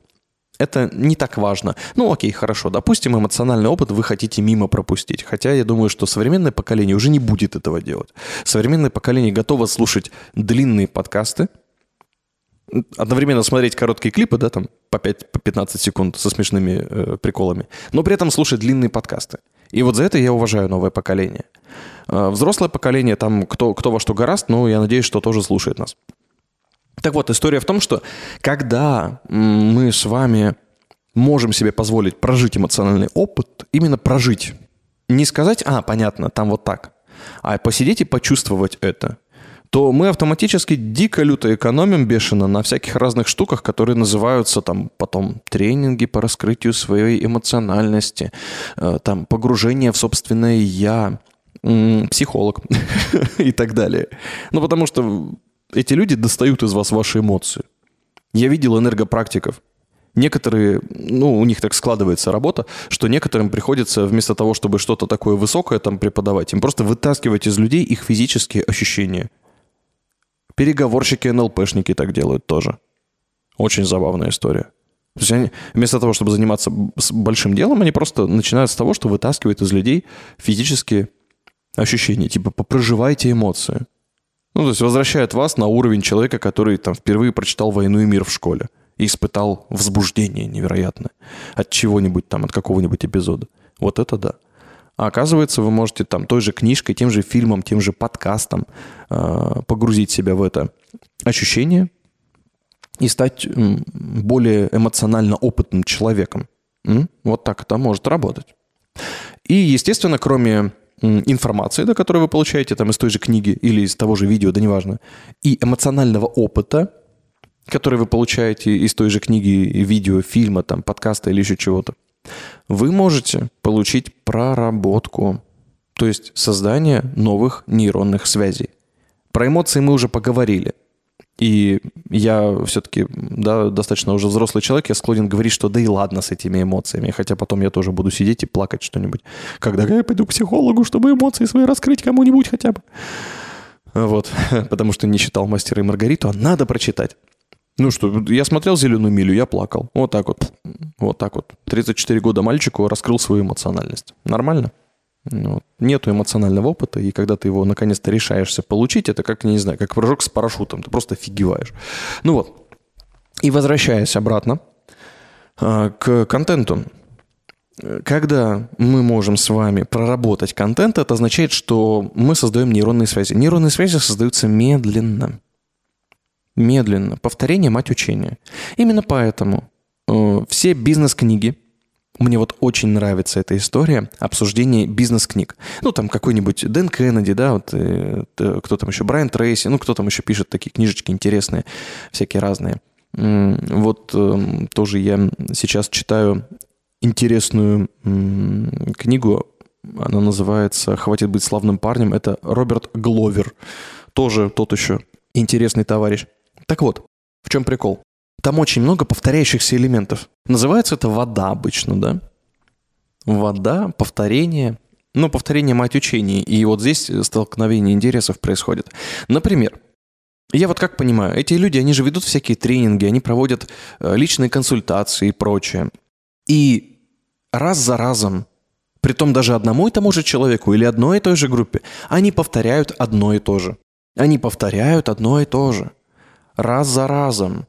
это не так важно. Ну, окей, хорошо. Допустим, эмоциональный опыт вы хотите мимо пропустить. Хотя я думаю, что современное поколение уже не будет этого делать. Современное поколение готово слушать длинные подкасты, одновременно смотреть короткие клипы, да, там по 5, по 15 секунд со смешными э, приколами, но при этом слушать длинные подкасты. И вот за это я уважаю новое поколение. Э, взрослое поколение, там кто, кто во что гораст, но я надеюсь, что тоже слушает нас. Так вот, история в том, что когда мы с вами можем себе позволить прожить эмоциональный опыт, именно прожить, не сказать, а, понятно, там вот так, а посидеть и почувствовать это – то мы автоматически дико люто экономим бешено на всяких разных штуках, которые называются там потом тренинги по раскрытию своей эмоциональности, э, там погружение в собственное «я», психолог и так далее. Ну, потому что эти люди достают из вас ваши эмоции. Я видел энергопрактиков. Некоторые, ну, у них так складывается работа, что некоторым приходится вместо того, чтобы что-то такое высокое там преподавать, им просто вытаскивать из людей их физические ощущения – Переговорщики, НЛПшники так делают тоже. Очень забавная история. То есть они, вместо того, чтобы заниматься большим делом, они просто начинают с того, что вытаскивают из людей физические ощущения. Типа, попроживайте эмоции. Ну, то есть возвращают вас на уровень человека, который там впервые прочитал «Войну и мир» в школе и испытал возбуждение невероятное от чего-нибудь там, от какого-нибудь эпизода. Вот это да. А оказывается, вы можете там той же книжкой, тем же фильмом, тем же подкастом э, погрузить себя в это ощущение и стать более эмоционально опытным человеком. Вот так это может работать. И, естественно, кроме информации, да, которую вы получаете там из той же книги или из того же видео, да неважно, и эмоционального опыта, который вы получаете из той же книги, видео, фильма, там, подкаста или еще чего-то, вы можете получить проработку, то есть создание новых нейронных связей. Про эмоции мы уже поговорили. И я все-таки да, достаточно уже взрослый человек, я склонен говорить, что да и ладно с этими эмоциями, хотя потом я тоже буду сидеть и плакать что-нибудь, когда я пойду к психологу, чтобы эмоции свои раскрыть кому-нибудь хотя бы. Вот, потому что не читал «Мастера и Маргариту», а надо прочитать. Ну что, я смотрел «Зеленую милю», я плакал. Вот так вот. Вот так вот. 34 года мальчику раскрыл свою эмоциональность. Нормально? Ну, нету эмоционального опыта, и когда ты его наконец-то решаешься получить, это как, не знаю, как прыжок с парашютом. Ты просто офигеваешь. Ну вот. И возвращаясь обратно э, к контенту. Когда мы можем с вами проработать контент, это означает, что мы создаем нейронные связи. Нейронные связи создаются медленно медленно. Повторение – мать учения. Именно поэтому э, все бизнес-книги, мне вот очень нравится эта история обсуждения бизнес-книг. Ну, там какой-нибудь Дэн Кеннеди, да, вот, э, кто там еще, Брайан Трейси, ну, кто там еще пишет такие книжечки интересные, всякие разные. Вот эм, тоже я сейчас читаю интересную м, книгу. Она называется «Хватит быть славным парнем». Это Роберт Гловер. Тоже тот еще интересный товарищ. Так вот, в чем прикол? Там очень много повторяющихся элементов. Называется это вода обычно, да? Вода, повторение. Ну, повторение мать учений. И вот здесь столкновение интересов происходит. Например, я вот как понимаю, эти люди, они же ведут всякие тренинги, они проводят э, личные консультации и прочее. И раз за разом, притом даже одному и тому же человеку или одной и той же группе, они повторяют одно и то же. Они повторяют одно и то же. Раз за разом.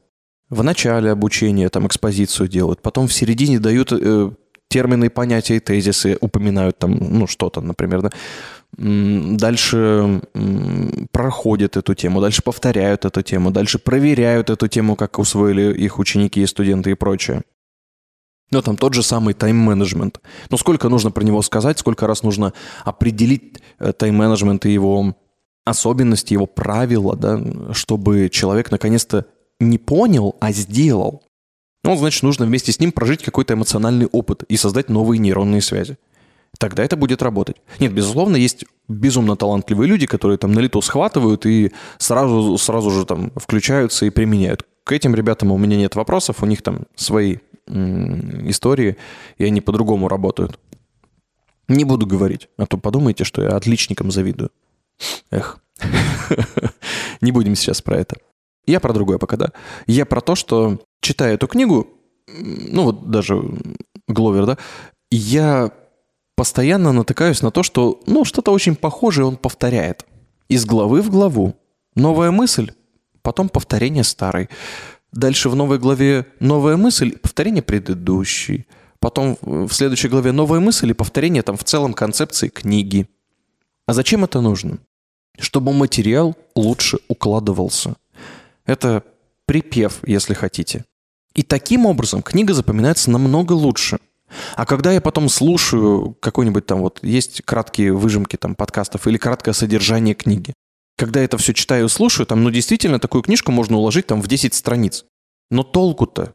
В начале обучения там экспозицию делают, потом в середине дают э, термины, понятия и тезисы, упоминают там, ну, что-то, например, да. Дальше проходят эту тему, дальше повторяют эту тему, дальше проверяют эту тему, как усвоили их ученики и студенты и прочее. Но там тот же самый тайм-менеджмент. Но сколько нужно про него сказать, сколько раз нужно определить э, тайм-менеджмент и его особенности, его правила, да, чтобы человек наконец-то не понял, а сделал. Ну, значит, нужно вместе с ним прожить какой-то эмоциональный опыт и создать новые нейронные связи. Тогда это будет работать. Нет, безусловно, есть безумно талантливые люди, которые там на лету схватывают и сразу, сразу же там включаются и применяют. К этим ребятам у меня нет вопросов, у них там свои м, истории, и они по-другому работают. Не буду говорить, а то подумайте, что я отличникам завидую. Эх. Не будем сейчас про это. Я про другое пока, да. Я про то, что, читая эту книгу, ну вот даже Гловер, да, я постоянно натыкаюсь на то, что, ну, что-то очень похожее он повторяет. Из главы в главу. Новая мысль, потом повторение старой. Дальше в новой главе новая мысль, повторение предыдущей. Потом в следующей главе новая мысль и повторение там в целом концепции книги. А зачем это нужно? Чтобы материал лучше укладывался. Это припев, если хотите. И таким образом книга запоминается намного лучше. А когда я потом слушаю какой-нибудь там вот, есть краткие выжимки там подкастов или краткое содержание книги, когда это все читаю и слушаю, там, ну, действительно, такую книжку можно уложить там в 10 страниц. Но толку-то?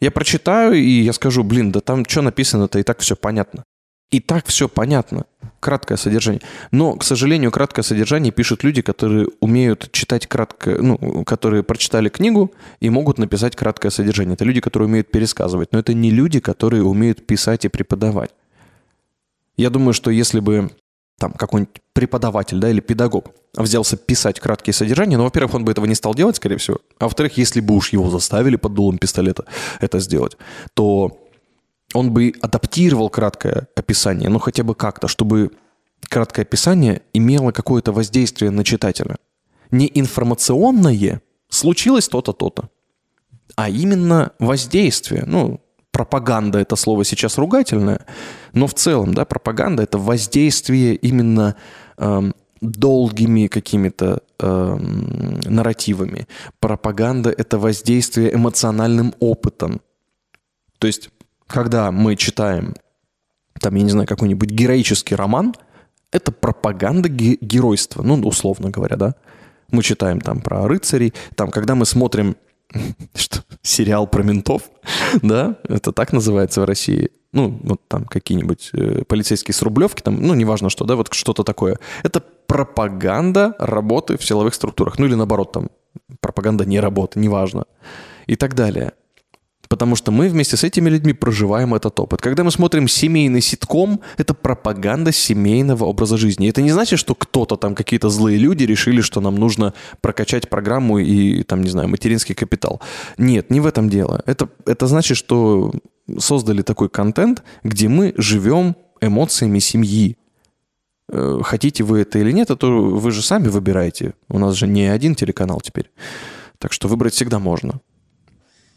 Я прочитаю, и я скажу, блин, да там что написано-то, и так все понятно. И так все понятно. Краткое содержание. Но, к сожалению, краткое содержание пишут люди, которые умеют читать краткое, ну, которые прочитали книгу и могут написать краткое содержание. Это люди, которые умеют пересказывать. Но это не люди, которые умеют писать и преподавать. Я думаю, что если бы там какой-нибудь преподаватель, да, или педагог взялся писать краткие содержания, ну, во-первых, он бы этого не стал делать, скорее всего, а во-вторых, если бы уж его заставили под дулом пистолета это сделать, то он бы адаптировал краткое описание, ну, хотя бы как-то, чтобы краткое описание имело какое-то воздействие на читателя. Не информационное, случилось то-то, то-то, а именно воздействие. Ну, пропаганда это слово сейчас ругательное, но в целом, да, пропаганда это воздействие именно эм, долгими какими-то эм, нарративами. Пропаганда это воздействие эмоциональным опытом. То есть, когда мы читаем, там, я не знаю, какой-нибудь героический роман, это пропаганда ге- геройства, ну, условно говоря, да. Мы читаем там про рыцарей, там, когда мы смотрим что, сериал про ментов, да, это так называется в России. Ну, вот там какие-нибудь э, полицейские с Рублевки, там, ну, неважно что, да, вот что-то такое. Это пропаганда работы в силовых структурах. Ну, или наоборот, там, пропаганда не работы, неважно. И так далее. Потому что мы вместе с этими людьми проживаем этот опыт. Когда мы смотрим семейный ситком, это пропаганда семейного образа жизни. Это не значит, что кто-то там, какие-то злые люди решили, что нам нужно прокачать программу и, там, не знаю, материнский капитал. Нет, не в этом дело. Это, это значит, что создали такой контент, где мы живем эмоциями семьи. Э, Хотите вы это или нет, это вы же сами выбираете. У нас же не один телеканал теперь. Так что выбрать всегда можно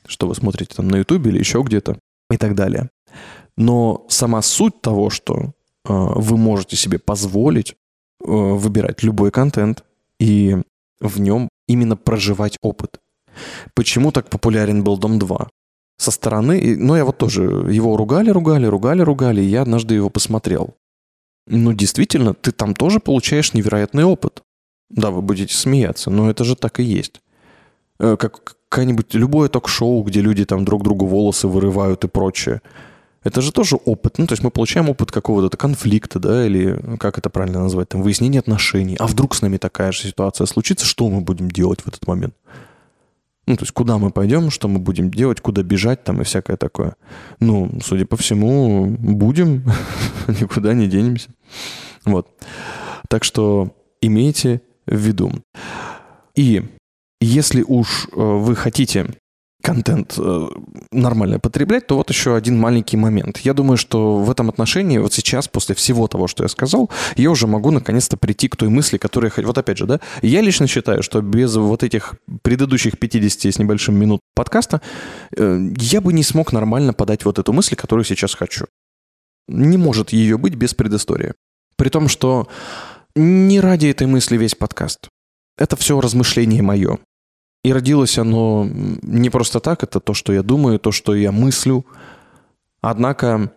что вы смотрите там на Ютубе или еще где-то и так далее. Но сама суть того, что э, вы можете себе позволить э, выбирать любой контент и в нем именно проживать опыт. Почему так популярен был Дом 2? Со стороны, ну я вот тоже, его ругали, ругали, ругали, ругали, и я однажды его посмотрел. Ну действительно, ты там тоже получаешь невероятный опыт. Да, вы будете смеяться, но это же так и есть. Э, как какая-нибудь любое ток-шоу, где люди там друг другу волосы вырывают и прочее. Это же тоже опыт. Ну, то есть мы получаем опыт какого-то конфликта, да, или как это правильно назвать, там, выяснение отношений. А вдруг с нами такая же ситуация случится, что мы будем делать в этот момент? Ну, то есть куда мы пойдем, что мы будем делать, куда бежать там и всякое такое. Ну, судя по всему, будем, никуда не денемся. Вот. Так что имейте в виду. И если уж э, вы хотите контент э, нормально потреблять, то вот еще один маленький момент. Я думаю, что в этом отношении вот сейчас, после всего того, что я сказал, я уже могу наконец-то прийти к той мысли, которую я... Вот опять же, да, я лично считаю, что без вот этих предыдущих 50 с небольшим минут подкаста э, я бы не смог нормально подать вот эту мысль, которую сейчас хочу. Не может ее быть без предыстории. При том, что не ради этой мысли весь подкаст. Это все размышление мое. И родилось оно не просто так, это то, что я думаю, то, что я мыслю. Однако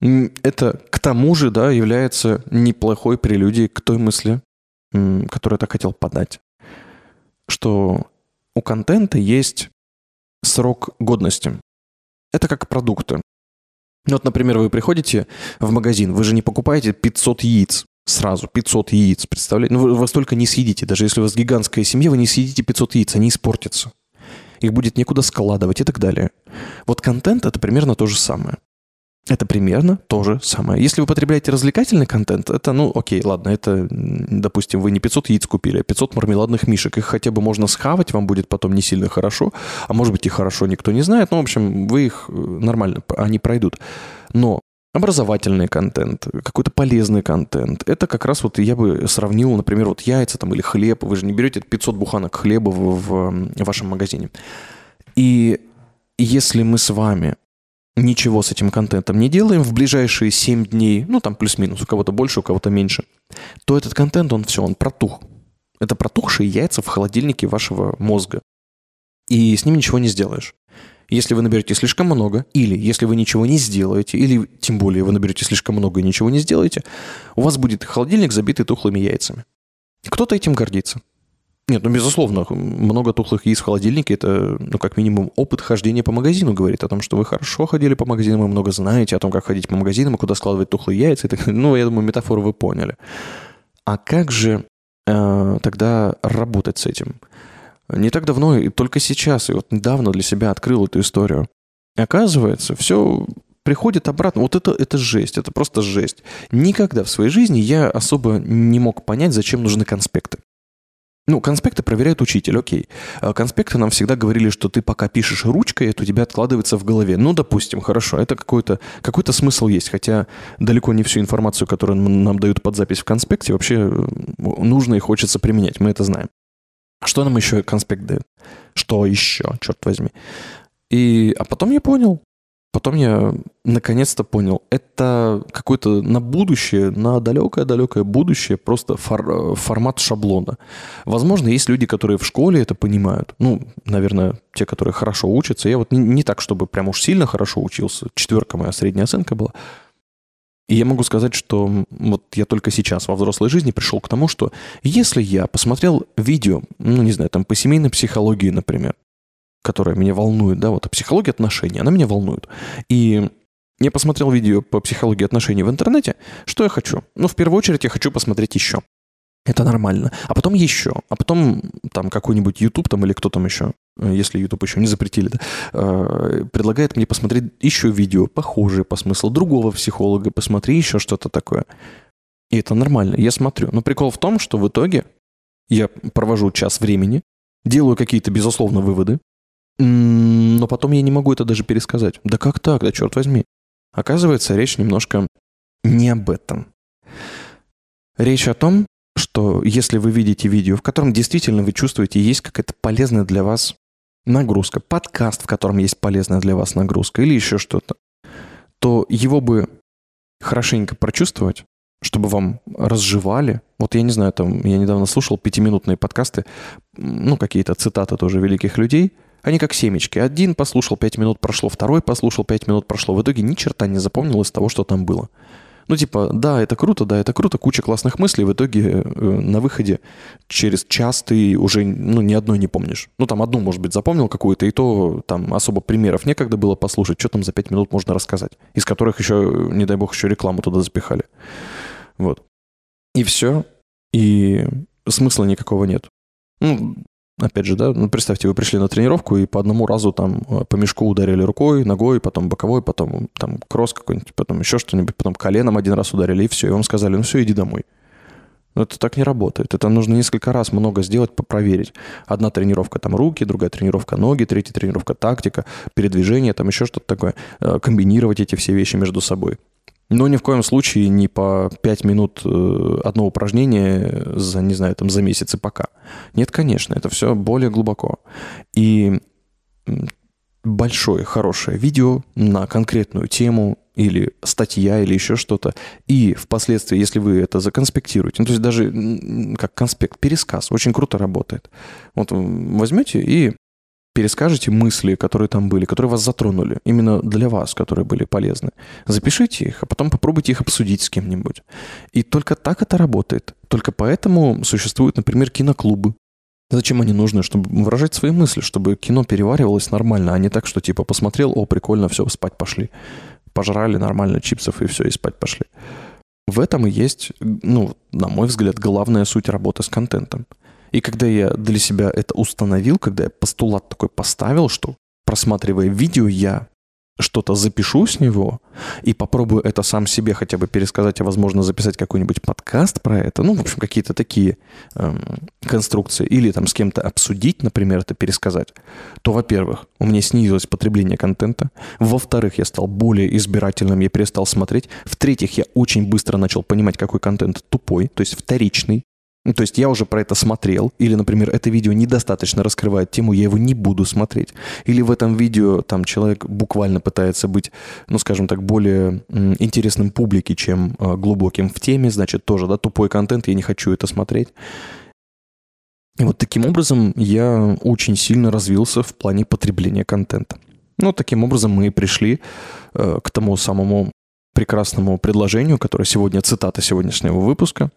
это к тому же да, является неплохой прелюдией к той мысли, которую я так хотел подать. Что у контента есть срок годности. Это как продукты. Вот, например, вы приходите в магазин, вы же не покупаете 500 яиц сразу 500 яиц, представляете? Ну, вы, вы столько не съедите. Даже если у вас гигантская семья, вы не съедите 500 яиц, они испортятся. Их будет некуда складывать и так далее. Вот контент — это примерно то же самое. Это примерно то же самое. Если вы потребляете развлекательный контент, это, ну, окей, ладно, это, допустим, вы не 500 яиц купили, а 500 мармеладных мишек. Их хотя бы можно схавать, вам будет потом не сильно хорошо, а может быть и хорошо, никто не знает. Ну, в общем, вы их э, нормально, они пройдут. Но образовательный контент, какой-то полезный контент. Это как раз вот я бы сравнил, например, вот яйца там или хлеб. Вы же не берете 500 буханок хлеба в, в вашем магазине. И если мы с вами ничего с этим контентом не делаем в ближайшие 7 дней, ну там плюс-минус, у кого-то больше, у кого-то меньше, то этот контент, он все, он протух. Это протухшие яйца в холодильнике вашего мозга. И с ним ничего не сделаешь. Если вы наберете слишком много, или если вы ничего не сделаете, или тем более вы наберете слишком много и ничего не сделаете, у вас будет холодильник, забитый тухлыми яйцами. Кто-то этим гордится. Нет, ну, безусловно, много тухлых яиц в холодильнике – это, ну, как минимум, опыт хождения по магазину говорит о том, что вы хорошо ходили по магазинам и много знаете о том, как ходить по магазинам и куда складывать тухлые яйца. И ну, я думаю, метафору вы поняли. А как же э, тогда работать с этим? Не так давно, и только сейчас, и вот недавно для себя открыл эту историю. И оказывается, все приходит обратно. Вот это, это жесть, это просто жесть. Никогда в своей жизни я особо не мог понять, зачем нужны конспекты. Ну, конспекты проверяет учитель, окей. А конспекты нам всегда говорили, что ты пока пишешь ручкой, это у тебя откладывается в голове. Ну, допустим, хорошо, это какой-то какой смысл есть, хотя далеко не всю информацию, которую нам дают под запись в конспекте, вообще э, нужно и хочется применять, мы это знаем. Что нам еще конспект дает? Что еще, черт возьми? И, а потом я понял. Потом я наконец-то понял, это какой-то на будущее, на далекое-далекое будущее просто фор, формат шаблона. Возможно, есть люди, которые в школе это понимают. Ну, наверное, те, которые хорошо учатся. Я вот не, не так, чтобы прям уж сильно хорошо учился. Четверка моя средняя оценка была. И я могу сказать, что вот я только сейчас во взрослой жизни пришел к тому, что если я посмотрел видео, ну, не знаю, там по семейной психологии, например, которая меня волнует, да, вот психология отношений, она меня волнует. И я посмотрел видео по психологии отношений в интернете. Что я хочу? Ну, в первую очередь, я хочу посмотреть еще. Это нормально. А потом еще. А потом там какой-нибудь YouTube там или кто там еще, э, если YouTube еще не запретили, да, э, предлагает мне посмотреть еще видео, похожее по смыслу другого психолога, посмотри еще что-то такое. И это нормально. Я смотрю. Но прикол в том, что в итоге я провожу час времени, делаю какие-то, безусловно, выводы, но потом я не могу это даже пересказать. Да как так? Да черт возьми. Оказывается, речь немножко не об этом. Речь о том, что если вы видите видео, в котором действительно вы чувствуете, есть какая-то полезная для вас нагрузка, подкаст, в котором есть полезная для вас нагрузка или еще что-то, то его бы хорошенько прочувствовать, чтобы вам разжевали. Вот я не знаю, там, я недавно слушал пятиминутные подкасты, ну, какие-то цитаты тоже великих людей. Они как семечки. Один послушал, пять минут прошло, второй послушал, пять минут прошло. В итоге ни черта не запомнил из того, что там было. Ну, типа, да, это круто, да, это круто, куча классных мыслей, в итоге э, на выходе через час ты уже, ну, ни одной не помнишь. Ну, там одну, может быть, запомнил какую-то, и то там особо примеров некогда было послушать, что там за пять минут можно рассказать, из которых еще, не дай бог, еще рекламу туда запихали. Вот. И все. И смысла никакого нет. Ну, опять же, да, ну, представьте, вы пришли на тренировку и по одному разу там э, по мешку ударили рукой, ногой, потом боковой, потом там кросс какой-нибудь, потом еще что-нибудь, потом коленом один раз ударили, и все, и вам сказали, ну все, иди домой. Но это так не работает. Это нужно несколько раз много сделать, проверить. Одна тренировка там руки, другая тренировка ноги, третья тренировка тактика, передвижение, там еще что-то такое. Э, комбинировать эти все вещи между собой. Но ни в коем случае не по 5 минут э, одно упражнение за, не знаю, там за месяц и пока. Нет, конечно, это все более глубоко. И большое, хорошее видео на конкретную тему или статья, или еще что-то. И впоследствии, если вы это законспектируете, ну, то есть даже как конспект, пересказ, очень круто работает. Вот возьмете и перескажете мысли, которые там были, которые вас затронули, именно для вас, которые были полезны. Запишите их, а потом попробуйте их обсудить с кем-нибудь. И только так это работает. Только поэтому существуют, например, киноклубы. Зачем они нужны? Чтобы выражать свои мысли, чтобы кино переваривалось нормально, а не так, что типа посмотрел, о, прикольно, все, спать пошли. Пожрали нормально чипсов и все, и спать пошли. В этом и есть, ну, на мой взгляд, главная суть работы с контентом. И когда я для себя это установил, когда я постулат такой поставил, что просматривая видео, я что-то запишу с него и попробую это сам себе хотя бы пересказать, а возможно записать какой-нибудь подкаст про это, ну, в общем, какие-то такие эм, конструкции, или там с кем-то обсудить, например, это пересказать, то, во-первых, у меня снизилось потребление контента, во-вторых, я стал более избирательным, я перестал смотреть, в-третьих, я очень быстро начал понимать, какой контент тупой, то есть вторичный, ну, то есть я уже про это смотрел, или, например, это видео недостаточно раскрывает тему, я его не буду смотреть. Или в этом видео там человек буквально пытается быть, ну, скажем так, более интересным публике, чем э, глубоким в теме, значит, тоже, да, тупой контент, я не хочу это смотреть. И вот таким образом я очень сильно развился в плане потребления контента. Ну, таким образом мы и пришли э, к тому самому прекрасному предложению, которое сегодня цитата сегодняшнего выпуска.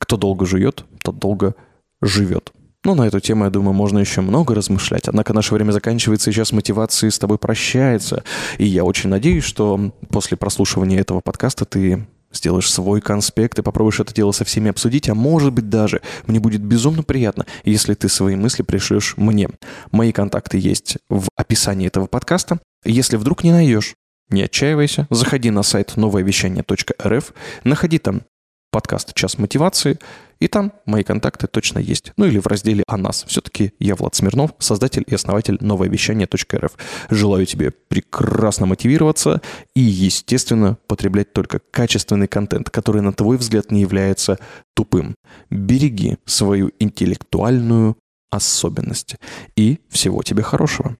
Кто долго жует, тот долго живет. Ну, на эту тему, я думаю, можно еще много размышлять. Однако наше время заканчивается, и сейчас мотивация с тобой прощается. И я очень надеюсь, что после прослушивания этого подкаста ты сделаешь свой конспект и попробуешь это дело со всеми обсудить, а может быть даже мне будет безумно приятно, если ты свои мысли пришлешь мне. Мои контакты есть в описании этого подкаста. Если вдруг не найдешь, не отчаивайся, заходи на сайт новоевещание.рф, находи там подкаст «Час мотивации», и там мои контакты точно есть. Ну или в разделе «О нас». Все-таки я Влад Смирнов, создатель и основатель нововещания.рф. Желаю тебе прекрасно мотивироваться и, естественно, потреблять только качественный контент, который, на твой взгляд, не является тупым. Береги свою интеллектуальную особенность. И всего тебе хорошего.